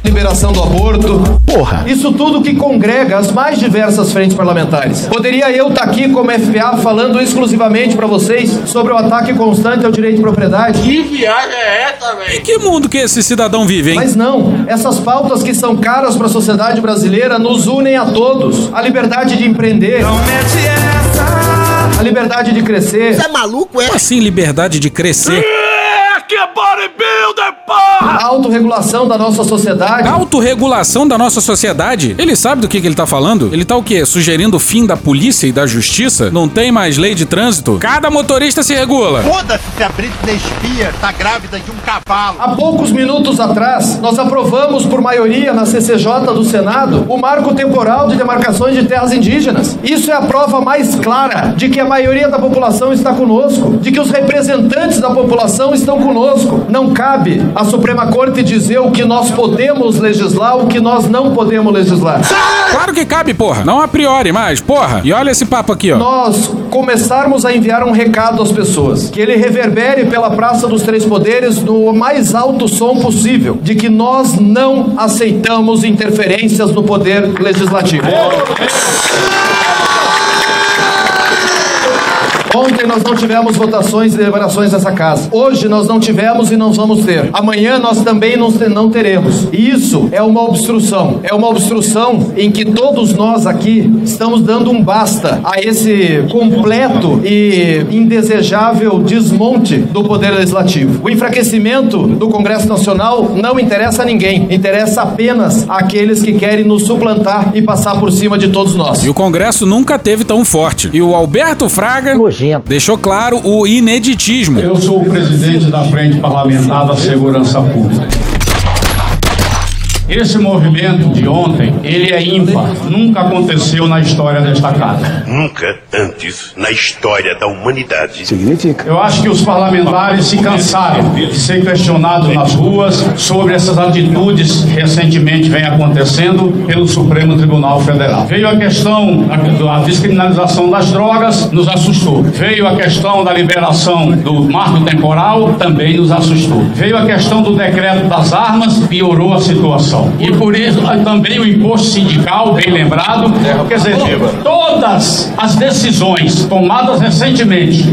Liberação do aborto. Porra! Isso tudo que congrega as mais diversas frentes parlamentares. Poderia eu estar aqui como FPA falando exclusivamente para vocês sobre o ataque constante ao direito de propriedade? Que viagem é essa, velho? Em que mundo que esse cidadão vive, hein? Mas não, essas pautas que são caras para a sociedade brasileira nos unem a todos. A liberdade de empreender. A liberdade de crescer. Você é maluco, é? Como assim liberdade de crescer? A autorregulação da nossa sociedade. Autorregulação da nossa sociedade? Ele sabe do que, que ele tá falando? Ele tá o quê? Sugerindo o fim da polícia e da justiça? Não tem mais lei de trânsito? Cada motorista se regula. Foda-se se a Britney Spears tá grávida de um cavalo. Há poucos minutos atrás, nós aprovamos por maioria na CCJ do Senado o marco temporal de demarcações de terras indígenas. Isso é a prova mais clara de que a maioria da população está conosco, de que os representantes da população estão conosco. Não cabe à Suprema Corte dizer o que nós podemos legislar, o que nós não podemos legislar. Claro que cabe, porra. Não a priori, mas, porra. E olha esse papo aqui, ó. Nós começarmos a enviar um recado às pessoas, que ele reverbere pela Praça dos Três Poderes no mais alto som possível, de que nós não aceitamos interferências no poder legislativo. Ontem nós não tivemos votações e deliberações nessa casa. Hoje nós não tivemos e não vamos ter. Amanhã nós também não, te- não teremos. E isso é uma obstrução. É uma obstrução em que todos nós aqui estamos dando um basta a esse completo e indesejável desmonte do Poder Legislativo. O enfraquecimento do Congresso Nacional não interessa a ninguém. Interessa apenas àqueles que querem nos suplantar e passar por cima de todos nós. E o Congresso nunca teve tão forte. E o Alberto Fraga deixou claro o ineditismo. Eu sou o presidente da Frente Parlamentar da Segurança Pública. Esse movimento de ontem, ele é ímpar. Nunca aconteceu na história desta casa. Nunca antes na história da humanidade. Significa. Eu acho que os parlamentares se cansaram de ser questionados nas ruas sobre essas atitudes que recentemente vem acontecendo pelo Supremo Tribunal Federal. Veio a questão da descriminalização das drogas, nos assustou. Veio a questão da liberação do marco temporal, também nos assustou. Veio a questão do decreto das armas, piorou a situação. E por isso também o imposto sindical, bem lembrado, quer dizer, todas as decisões tomadas recentemente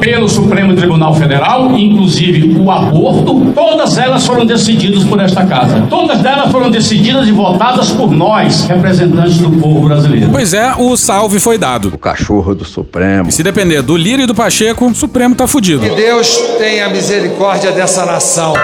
pelo Supremo Tribunal Federal, inclusive o aborto, todas elas foram decididas por esta casa. Todas elas foram decididas e votadas por nós, representantes do povo brasileiro. Pois é, o salve foi dado. O cachorro do Supremo. E se depender do Lira e do Pacheco, o Supremo tá fudido. Que Deus tenha misericórdia dessa nação.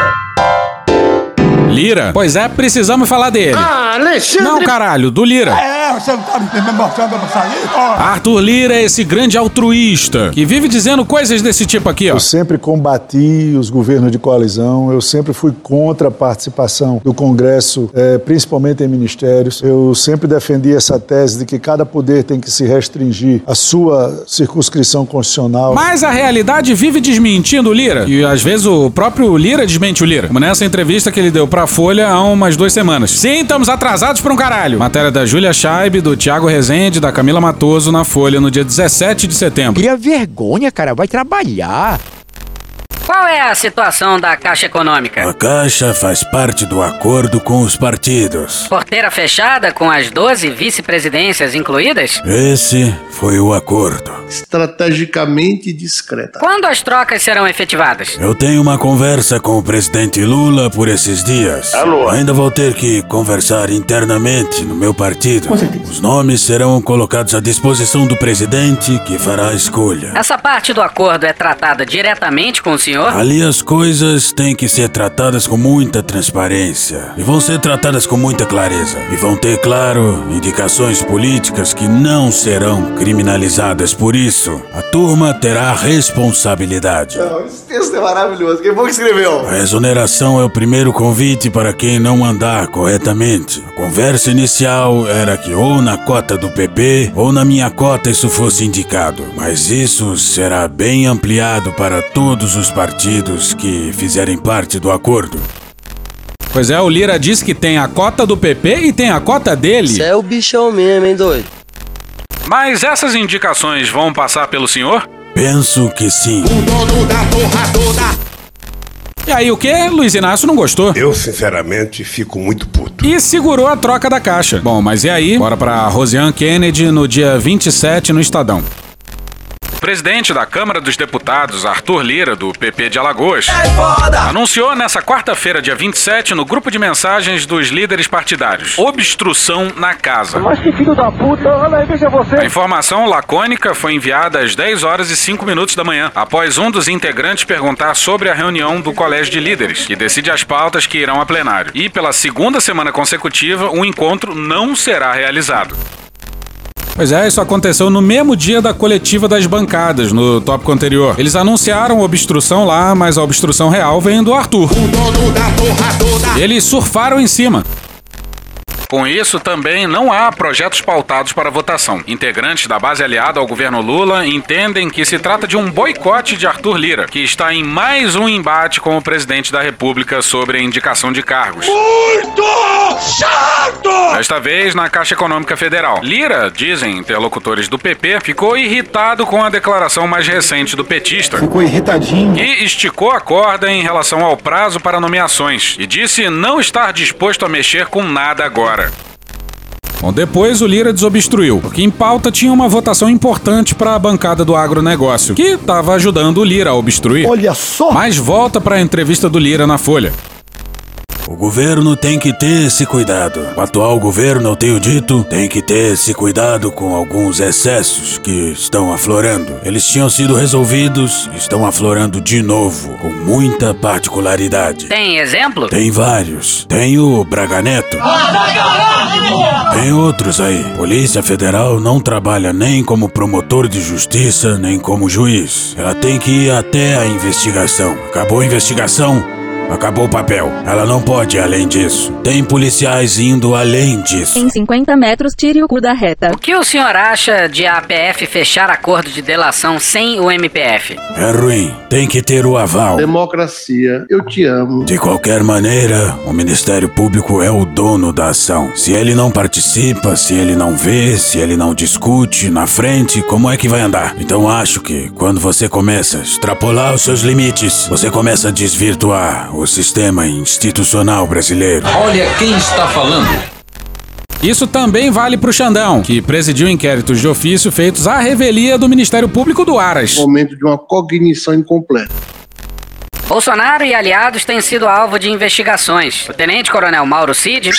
Lira? Pois é, precisamos falar dele. Ah, Alexandre! Não, caralho, do Lira. É, você não tá me mostrando pra sair? Arthur Lira é esse grande altruísta que vive dizendo coisas desse tipo aqui, ó. Eu sempre combati os governos de coalizão, eu sempre fui contra a participação do Congresso, eh, principalmente em ministérios. Eu sempre defendi essa tese de que cada poder tem que se restringir à sua circunscrição constitucional. Mas a realidade vive desmentindo o Lira. E às vezes o próprio Lira desmente o Lira. Como nessa entrevista que ele deu pra Folha há umas duas semanas. Sim, estamos atrasados por um caralho. Matéria da Júlia Scheib, do Tiago Rezende, da Camila Matoso na Folha no dia 17 de setembro. Cria vergonha, cara. Vai trabalhar. Qual é a situação da Caixa Econômica? A Caixa faz parte do acordo com os partidos. Porteira fechada com as 12 vice-presidências incluídas? Esse foi o acordo. Estrategicamente discreta. Quando as trocas serão efetivadas? Eu tenho uma conversa com o presidente Lula por esses dias. Alô? Ainda vou ter que conversar internamente no meu partido. Os nomes serão colocados à disposição do presidente que fará a escolha. Essa parte do acordo é tratada diretamente com o senhor? Ali as coisas têm que ser tratadas com muita transparência. E vão ser tratadas com muita clareza. E vão ter, claro, indicações políticas que não serão criminalizadas por isso. A turma terá responsabilidade. Não, esse texto é maravilhoso. Quem foi que escreveu? A exoneração é o primeiro convite para quem não andar corretamente. A conversa inicial era que ou na cota do PP ou na minha cota isso fosse indicado. Mas isso será bem ampliado para todos os partidos que fizerem parte do acordo. Pois é, o Lira disse que tem a cota do PP e tem a cota dele. Você é o bichão mesmo, hein, doido? Mas essas indicações vão passar pelo senhor? Penso que sim. O dono da porra toda. E aí o que? Luiz Inácio não gostou. Eu, sinceramente, fico muito puto. E segurou a troca da caixa. Bom, mas e aí? Bora pra Rosiane Kennedy no dia 27 no Estadão. O presidente da Câmara dos Deputados, Arthur Lira, do PP de Alagoas, anunciou nessa quarta-feira, dia 27, no grupo de mensagens dos líderes partidários: obstrução na casa. Mas que filho da puta, olha aí, veja você. A informação lacônica foi enviada às 10 horas e 5 minutos da manhã, após um dos integrantes perguntar sobre a reunião do Colégio de Líderes, que decide as pautas que irão a plenário. E pela segunda semana consecutiva, o encontro não será realizado. Pois é, isso aconteceu no mesmo dia da coletiva das bancadas, no tópico anterior. Eles anunciaram obstrução lá, mas a obstrução real vem do Arthur. Eles surfaram em cima. Com isso, também não há projetos pautados para votação. Integrantes da base aliada ao governo Lula entendem que se trata de um boicote de Arthur Lira, que está em mais um embate com o presidente da República sobre a indicação de cargos. Muito chato! Desta vez na Caixa Econômica Federal. Lira, dizem interlocutores do PP, ficou irritado com a declaração mais recente do petista. Ficou irritadinho. E esticou a corda em relação ao prazo para nomeações e disse não estar disposto a mexer com nada agora. Bom, depois o Lira desobstruiu, porque em pauta tinha uma votação importante para a bancada do agronegócio, que estava ajudando o Lira a obstruir. Olha só! Mas volta para a entrevista do Lira na Folha. O governo tem que ter esse cuidado. O atual governo, eu tenho dito, tem que ter esse cuidado com alguns excessos que estão aflorando. Eles tinham sido resolvidos, estão aflorando de novo, com muita particularidade. Tem exemplo? Tem vários. Tem o Braga Neto. Tem outros aí. Polícia Federal não trabalha nem como promotor de justiça, nem como juiz. Ela tem que ir até a investigação. Acabou a investigação, Acabou o papel. Ela não pode ir além disso. Tem policiais indo além disso. Em 50 metros, tire o cu da reta. O que o senhor acha de a APF fechar acordo de delação sem o MPF? É ruim. Tem que ter o aval. Democracia, eu te amo. De qualquer maneira, o Ministério Público é o dono da ação. Se ele não participa, se ele não vê, se ele não discute na frente, como é que vai andar? Então acho que quando você começa a extrapolar os seus limites, você começa a desvirtuar o sistema institucional brasileiro. Olha quem está falando. Isso também vale pro Xandão, que presidiu inquéritos de ofício feitos à revelia do Ministério Público do Aras. Momento de uma cognição incompleta. Bolsonaro e aliados têm sido alvo de investigações. O tenente-coronel Mauro Cid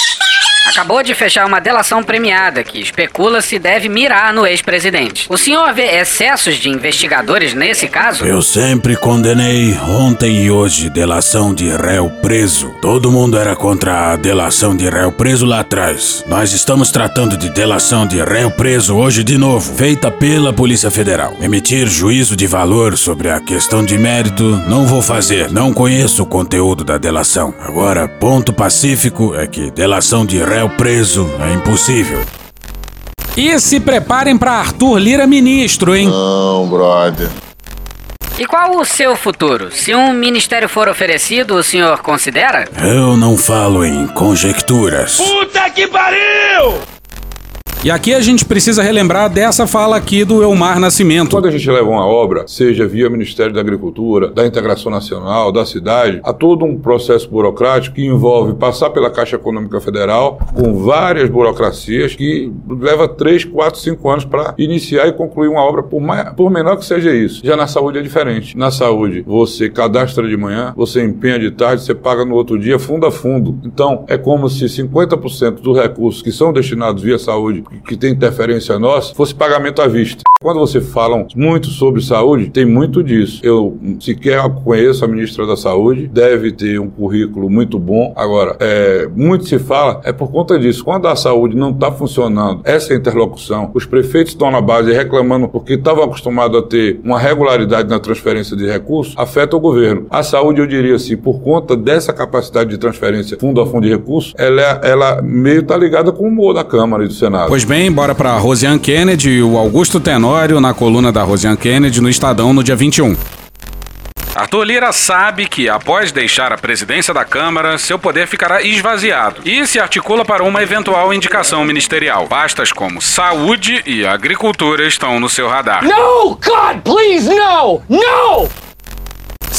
acabou de fechar uma delação premiada que especula se deve mirar no ex-presidente. O senhor vê excessos de investigadores nesse caso? Eu sempre condenei ontem e hoje delação de réu preso. Todo mundo era contra a delação de réu preso lá atrás. Nós estamos tratando de delação de réu preso hoje de novo, feita pela Polícia Federal. Emitir juízo de valor sobre a questão de mérito não vou fazer. Não conheço o conteúdo da delação. Agora, ponto pacífico é que delação de réu preso é impossível. E se preparem para Arthur Lira ministro, hein? Não, brother. E qual o seu futuro? Se um ministério for oferecido, o senhor considera? Eu não falo em conjecturas. Puta que pariu! E aqui a gente precisa relembrar dessa fala aqui do Elmar Nascimento. Quando a gente leva uma obra, seja via Ministério da Agricultura, da Integração Nacional, da cidade, há todo um processo burocrático que envolve passar pela Caixa Econômica Federal, com várias burocracias, que leva 3, 4, 5 anos para iniciar e concluir uma obra, por, mais, por menor que seja isso. Já na saúde é diferente. Na saúde, você cadastra de manhã, você empenha de tarde, você paga no outro dia, fundo a fundo. Então, é como se 50% dos recursos que são destinados via saúde que tem interferência nossa, fosse pagamento à vista. Quando você fala muito sobre saúde, tem muito disso. Eu sequer conheço a ministra da Saúde, deve ter um currículo muito bom. Agora, é, muito se fala é por conta disso. Quando a saúde não está funcionando, essa interlocução, os prefeitos estão na base reclamando porque estavam acostumados a ter uma regularidade na transferência de recursos, afeta o governo. A saúde, eu diria assim, por conta dessa capacidade de transferência fundo a fundo de recursos, ela, ela meio está ligada com o humor da Câmara e do Senado. Pois bem, bora para Rosiane Kennedy e o Augusto Tenório na coluna da Rosiane Kennedy no Estadão no dia 21. Arthur Lira sabe que, após deixar a presidência da Câmara, seu poder ficará esvaziado e se articula para uma eventual indicação ministerial. Pastas como saúde e agricultura estão no seu radar. No, God, please, no! No!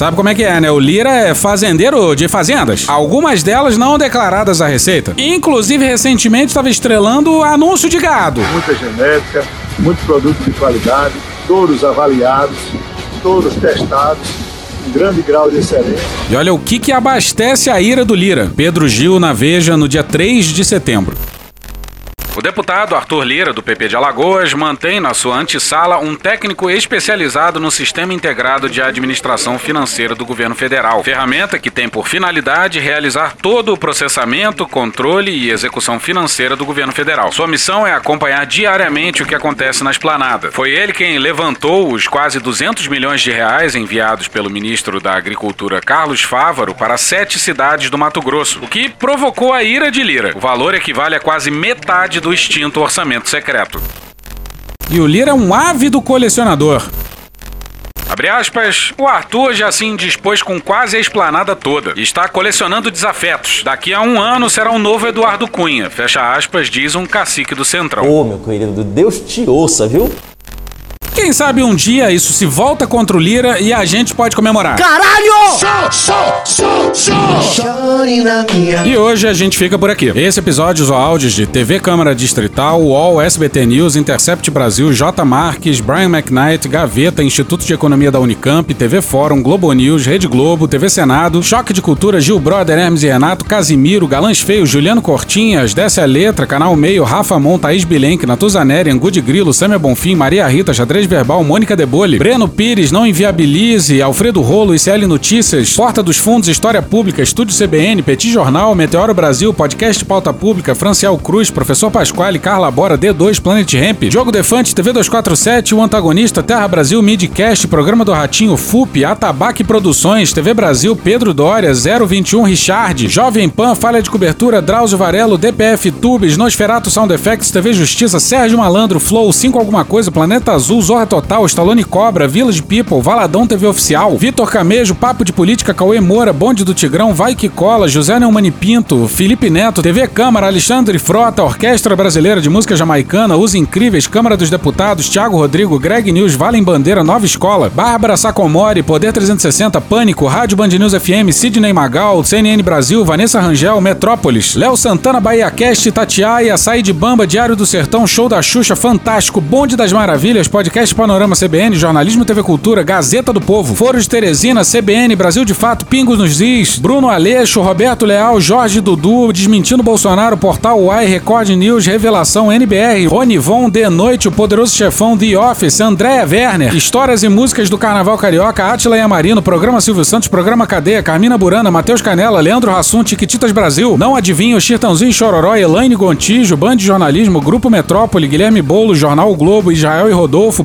Sabe como é que é, né? O Lira é fazendeiro de fazendas. Algumas delas não declaradas à Receita. Inclusive, recentemente estava estrelando anúncio de gado. Muita genética, muito produto de qualidade, todos avaliados, todos testados, um grande grau de excelência. E olha o que, que abastece a ira do Lira. Pedro Gil na Veja no dia 3 de setembro. O deputado Arthur Lira, do PP de Alagoas, mantém na sua antessala um técnico especializado no Sistema Integrado de Administração Financeira do Governo Federal, ferramenta que tem por finalidade realizar todo o processamento, controle e execução financeira do governo federal. Sua missão é acompanhar diariamente o que acontece na esplanada. Foi ele quem levantou os quase 200 milhões de reais enviados pelo ministro da Agricultura Carlos Fávaro para sete cidades do Mato Grosso, o que provocou a ira de Lira. O valor equivale a quase metade do extinto orçamento secreto. E o Lira é um ávido colecionador. Abre aspas, o Arthur já se indispôs com quase a esplanada toda e está colecionando desafetos. Daqui a um ano será um novo Eduardo Cunha, fecha aspas, diz um cacique do Centrão. Ô, meu querido, Deus te ouça, viu? Quem sabe um dia isso se volta contra o Lira e a gente pode comemorar. Caralho! Show, show, show, show! E hoje a gente fica por aqui. Esse episódio usou áudios de TV Câmara Distrital, UOL, SBT News, Intercept Brasil, J. Marques, Brian McKnight, Gaveta, Instituto de Economia da Unicamp, TV Fórum, Globo News, Rede Globo, TV Senado, Choque de Cultura, Gil Brother, Hermes e Renato, Casimiro, Galãs Feio, Juliano Cortinhas, Desce a Letra, Canal Meio, Rafa Mon, Thaís Bilenque, Natuzaneri, Angu de Grilo, Sâmia Bonfim, Maria Rita, Xadrez Verbal, Mônica Debole, Breno Pires, Não Inviabilize, Alfredo Rolo, ICL Notícias, Porta dos Fundos, História Pública, Estúdio CBN, Petit Jornal, Meteoro Brasil, Podcast Pauta Pública, Franciel Cruz, Professor Pasquale, Carla Bora, D2, Planet Ramp, Jogo Defante, TV 247, O Antagonista, Terra Brasil, Midcast, Programa do Ratinho, FUP, Atabaque Produções, TV Brasil, Pedro Dória, 021 Richard, Jovem Pan, Falha de Cobertura, Drauzio Varelo, DPF Tubes, Nosferato Sound Effects, TV Justiça, Sérgio Malandro, Flow, 5 Alguma Coisa, Planeta Azul, Zorra Total, Stallone Cobra, Village People, Valadão TV Oficial, Vitor Camejo, Papo de Política, Cauê Moura, Bonde do Tigrão, Vai Que Cola, José Neumani Pinto, Felipe Neto, TV Câmara, Alexandre Frota, Orquestra Brasileira de Música Jamaicana, Os Incríveis, Câmara dos Deputados, Thiago Rodrigo, Greg News, Valem Bandeira, Nova Escola, Bárbara Sacomori, Poder 360, Pânico, Rádio Band News FM, Sidney Magal, CNN Brasil, Vanessa Rangel, Metrópolis, Léo Santana, Bahia Cast, Tatiaia, Açaí de Bamba, Diário do Sertão, Show da Xuxa, Fantástico, Bonde das Maravilhas, Podcast Panorama CBN, Jornalismo TV Cultura, Gazeta do Povo, Foro de Teresina, CBN, Brasil de Fato, Pingos nos Is, Bruno Aleixo, Roberto Leal, Jorge Dudu, Desmentindo Bolsonaro, Portal Uai, Record News, Revelação NBR, Rony Von, De Noite, O Poderoso Chefão, The Office, Andréa Werner, Histórias e Músicas do Carnaval Carioca, Atila Yamarino, Programa Silvio Santos, Programa Cadeia, Carmina Burana, Matheus Canela, Leandro Rassum, Tiquititas Brasil, Não Adivinho, Chirtãozinho Chororó, Elaine Gontijo, Band Jornalismo, Grupo Metrópole, Guilherme Bolo, Jornal Globo, Israel e Rodolfo,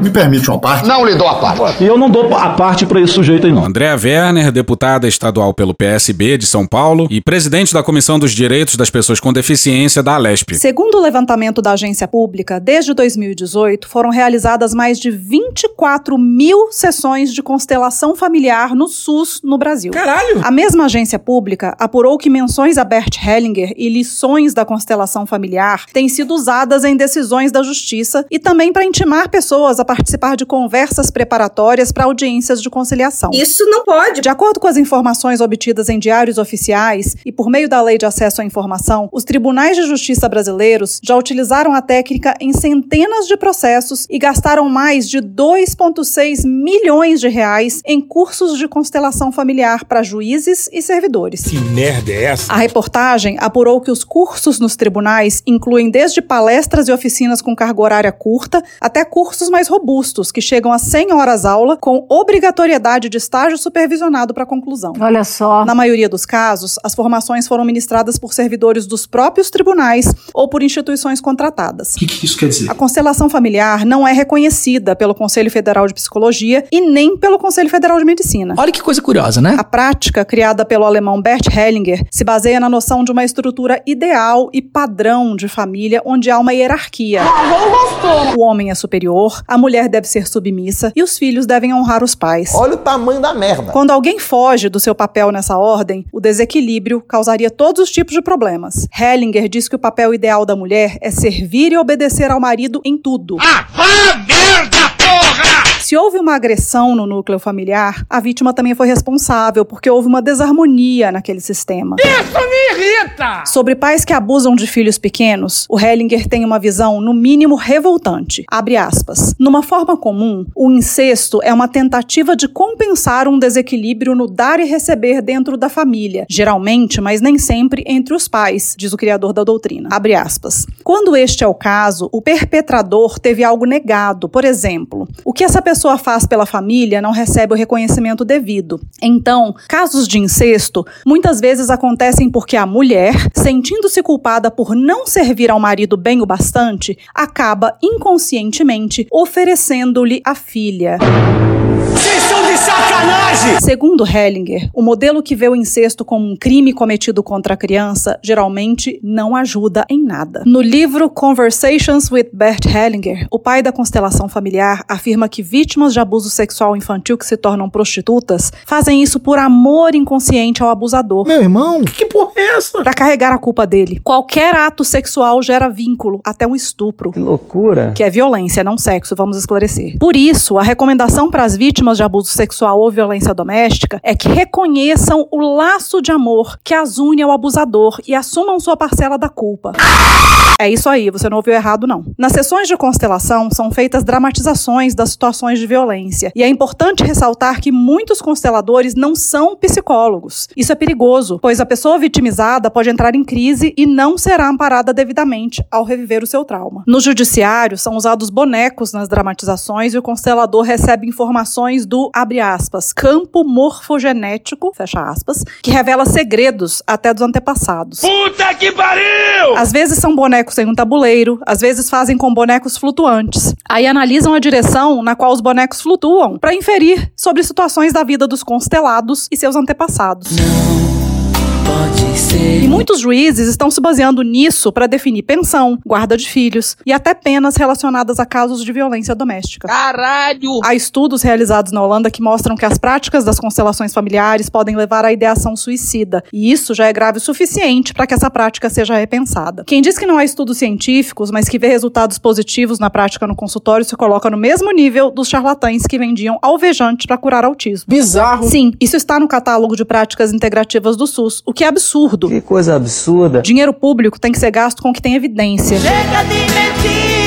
Me permite uma parte? Não lhe dou a parte. E eu não dou a parte pra esse sujeito aí, não. Andréa Werner, deputada estadual pelo PSB de São Paulo e presidente da Comissão dos Direitos das Pessoas com Deficiência da Alesp. Segundo o levantamento da agência pública, desde 2018 foram realizadas mais de 24 mil sessões de constelação familiar no SUS no Brasil. Caralho! A mesma agência pública apurou que menções a Bert Hellinger e lições da constelação familiar têm sido usadas em decisões da justiça e também para intimar pessoas a participar de conversas preparatórias para audiências de conciliação. Isso não pode. De acordo com as informações obtidas em diários oficiais e por meio da Lei de Acesso à Informação, os tribunais de justiça brasileiros já utilizaram a técnica em centenas de processos e gastaram mais de 2,6 milhões de reais em cursos de constelação familiar para juízes e servidores. Que merda é essa? A reportagem apurou que os cursos nos tribunais incluem desde palestras e oficinas com carga horária curta até cursos mais robustos, que chegam a 100 horas aula, com obrigatoriedade de estágio supervisionado para conclusão. Olha só. Na maioria dos casos, as formações foram ministradas por servidores dos próprios tribunais ou por instituições contratadas. O que, que isso quer dizer? A constelação familiar não é reconhecida pelo Conselho Federal de Psicologia e nem pelo Conselho Federal de Medicina. Olha que coisa curiosa, né? A prática, criada pelo alemão Bert Hellinger, se baseia na noção de uma estrutura ideal e padrão de família onde há uma hierarquia. O homem é superior, a mulher deve ser submissa e os filhos devem honrar os pais. Olha o tamanho da merda. Quando alguém foge do seu papel nessa ordem, o desequilíbrio causaria todos os tipos de problemas. Hellinger diz que o papel ideal da mulher é servir e obedecer ao marido em tudo. Ah, vá merda, porra! Se houve uma agressão no núcleo familiar, a vítima também foi responsável, porque houve uma desarmonia naquele sistema. Isso me irrita! Sobre pais que abusam de filhos pequenos, o Hellinger tem uma visão, no mínimo, revoltante. Abre aspas. Numa forma comum, o incesto é uma tentativa de compensar um desequilíbrio no dar e receber dentro da família, geralmente, mas nem sempre, entre os pais, diz o criador da doutrina. Abre aspas. Quando este é o caso, o perpetrador teve algo negado. Por exemplo, o que essa pessoa faz pela família não recebe o reconhecimento devido. Então, casos de incesto muitas vezes acontecem porque a mulher, sentindo-se culpada por não servir ao marido bem o bastante, acaba inconscientemente oferecendo-lhe a filha. Segundo Hellinger, o modelo que vê o incesto como um crime cometido contra a criança geralmente não ajuda em nada. No livro Conversations with Bert Hellinger, o pai da constelação familiar afirma que vítimas de abuso sexual infantil que se tornam prostitutas fazem isso por amor inconsciente ao abusador. Meu irmão, que porra é essa? Pra carregar a culpa dele. Qualquer ato sexual gera vínculo, até um estupro. Que loucura. Que é violência, não sexo, vamos esclarecer. Por isso, a recomendação para as vítimas de abuso sexual ou violência doméstica é que reconheçam o laço de amor que as une ao abusador e assumam sua parcela da culpa. É isso aí, você não ouviu errado, não. Nas sessões de constelação são feitas dramatizações das situações de violência. E é importante ressaltar que muitos consteladores não são psicólogos. Isso é perigoso, pois a pessoa vitimizada pode entrar em crise e não será amparada devidamente ao reviver o seu trauma. No judiciário, são usados bonecos nas dramatizações e o constelador recebe informações do, abre aspas, campo morfogenético, fecha aspas, que revela segredos até dos antepassados. Puta que pariu! Às vezes são bonecos em um tabuleiro, às vezes fazem com bonecos flutuantes. Aí analisam a direção na qual os bonecos flutuam para inferir sobre situações da vida dos constelados e seus antepassados. E muitos juízes estão se baseando nisso para definir pensão, guarda de filhos e até penas relacionadas a casos de violência doméstica. Caralho! Há estudos realizados na Holanda que mostram que as práticas das constelações familiares podem levar à ideação suicida, e isso já é grave o suficiente para que essa prática seja repensada. Quem diz que não há estudos científicos, mas que vê resultados positivos na prática no consultório se coloca no mesmo nível dos charlatães que vendiam alvejante para curar autismo. Bizarro. Sim, isso está no catálogo de práticas integrativas do SUS, o que é absurdo. Que coisa absurda. Dinheiro público tem que ser gasto com o que tem evidência. Chega de mentiras!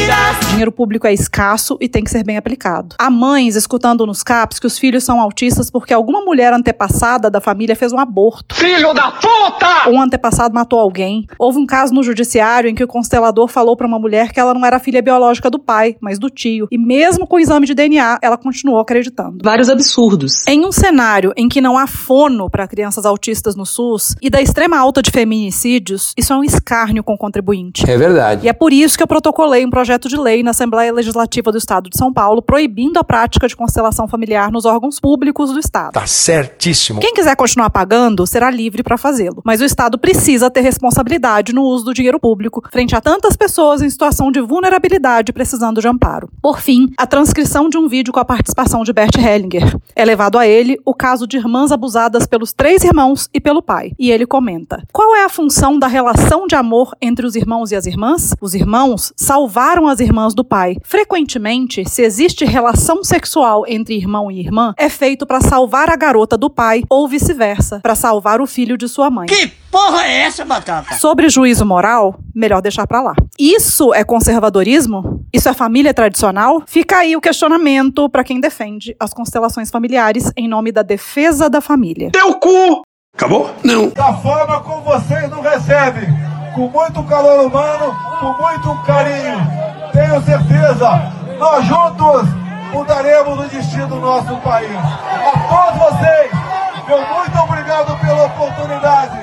Dinheiro público é escasso e tem que ser bem aplicado. Há mães escutando nos CAPs que os filhos são autistas porque alguma mulher antepassada da família fez um aborto. Filho da puta! Ou um antepassado matou alguém. Houve um caso no judiciário em que o constelador falou para uma mulher que ela não era filha biológica do pai, mas do tio. E mesmo com o exame de DNA, ela continuou acreditando. Vários absurdos. Em um cenário em que não há fono para crianças autistas no SUS e da extrema alta de feminicídios, isso é um escárnio com o contribuinte. É verdade. E é por isso que eu protocolei um projeto de lei na Assembleia Legislativa do Estado de São Paulo proibindo a prática de constelação familiar nos órgãos públicos do Estado. Tá certíssimo. Quem quiser continuar pagando será livre para fazê-lo, mas o Estado precisa ter responsabilidade no uso do dinheiro público frente a tantas pessoas em situação de vulnerabilidade precisando de amparo. Por fim, a transcrição de um vídeo com a participação de Bert Hellinger. É levado a ele o caso de irmãs abusadas pelos três irmãos e pelo pai. E ele comenta: Qual é a função da relação de amor entre os irmãos e as irmãs? Os irmãos salvaram as irmãs do pai. Frequentemente, se existe relação sexual entre irmão e irmã, é feito para salvar a garota do pai ou vice-versa, para salvar o filho de sua mãe. Que porra é essa, Batata? Sobre juízo moral, melhor deixar pra lá. Isso é conservadorismo? Isso é família tradicional? Fica aí o questionamento para quem defende as constelações familiares em nome da defesa da família. Teu cu! Acabou? Não. Da forma como vocês nos recebem, com muito calor humano, com muito carinho. Tenho certeza, nós juntos mudaremos o destino do nosso país. A todos vocês, meu muito obrigado pela oportunidade.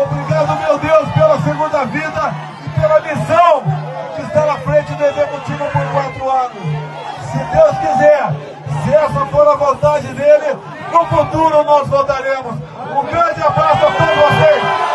Obrigado, meu Deus, pela segunda vida e pela missão de estar à frente do Executivo por quatro anos. Se Deus quiser, se essa for a vontade dele, no futuro nós voltaremos. Um grande abraço a todos vocês.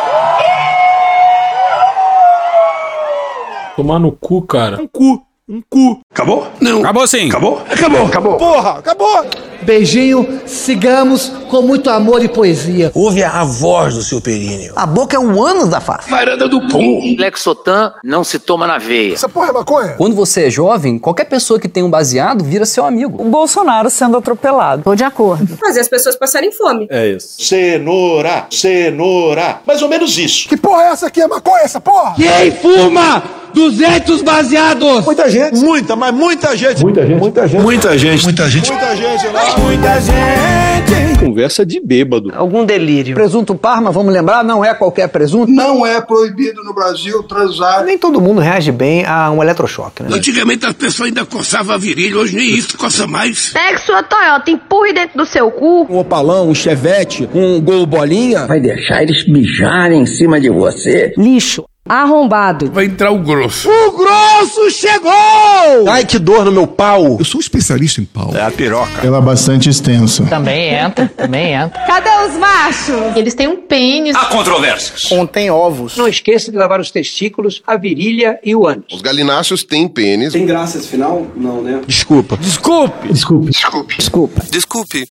Tomar no cu, cara. Um cu. Um cu. Acabou? Não. Acabou sim. Acabou? Acabou. Acabou. Porra, acabou. Beijinho, sigamos com muito amor e poesia. Ouve a voz do seu períneo. A boca é um ânus da face. Varanda do pum. Lexotan não se toma na veia. Essa porra é maconha? Quando você é jovem, qualquer pessoa que tem um baseado vira seu amigo. O Bolsonaro sendo atropelado. Tô de acordo. Fazer as pessoas passarem fome. É isso. Cenoura, cenoura. Mais ou menos isso. Que porra é essa aqui? É maconha essa porra? Quem fuma 200 baseados? Muita gente. Muita, mas muita gente. Muita gente. Muita gente. Muita gente. Muita gente. Muita gente. Muita gente. Conversa de bêbado. Algum delírio. Presunto Parma, vamos lembrar, não é qualquer presunto. Não é proibido no Brasil transar. Nem todo mundo reage bem a um eletrochoque, né? Antigamente as pessoas ainda coçavam a virilha, hoje nem isso coça mais. Pegue sua Toyota, empurre dentro do seu cu. Um opalão, um chevette, um gol bolinha. Vai deixar eles mijarem em cima de você? Lixo. Arrombado. Vai entrar o grosso. O grosso chegou! Ai, que dor no meu pau! Eu sou um especialista em pau. É a piroca. Ela é bastante extensa. Também entra, também entra. Cadê os machos? Eles têm um pênis. Há controvérsias. Contém ovos. Não esqueça de lavar os testículos, a virilha e o ânus. Os galináceos têm pênis. Tem graça esse final? Não, né? Desculpa. Desculpe! Desculpe. Desculpe. Desculpa. Desculpe.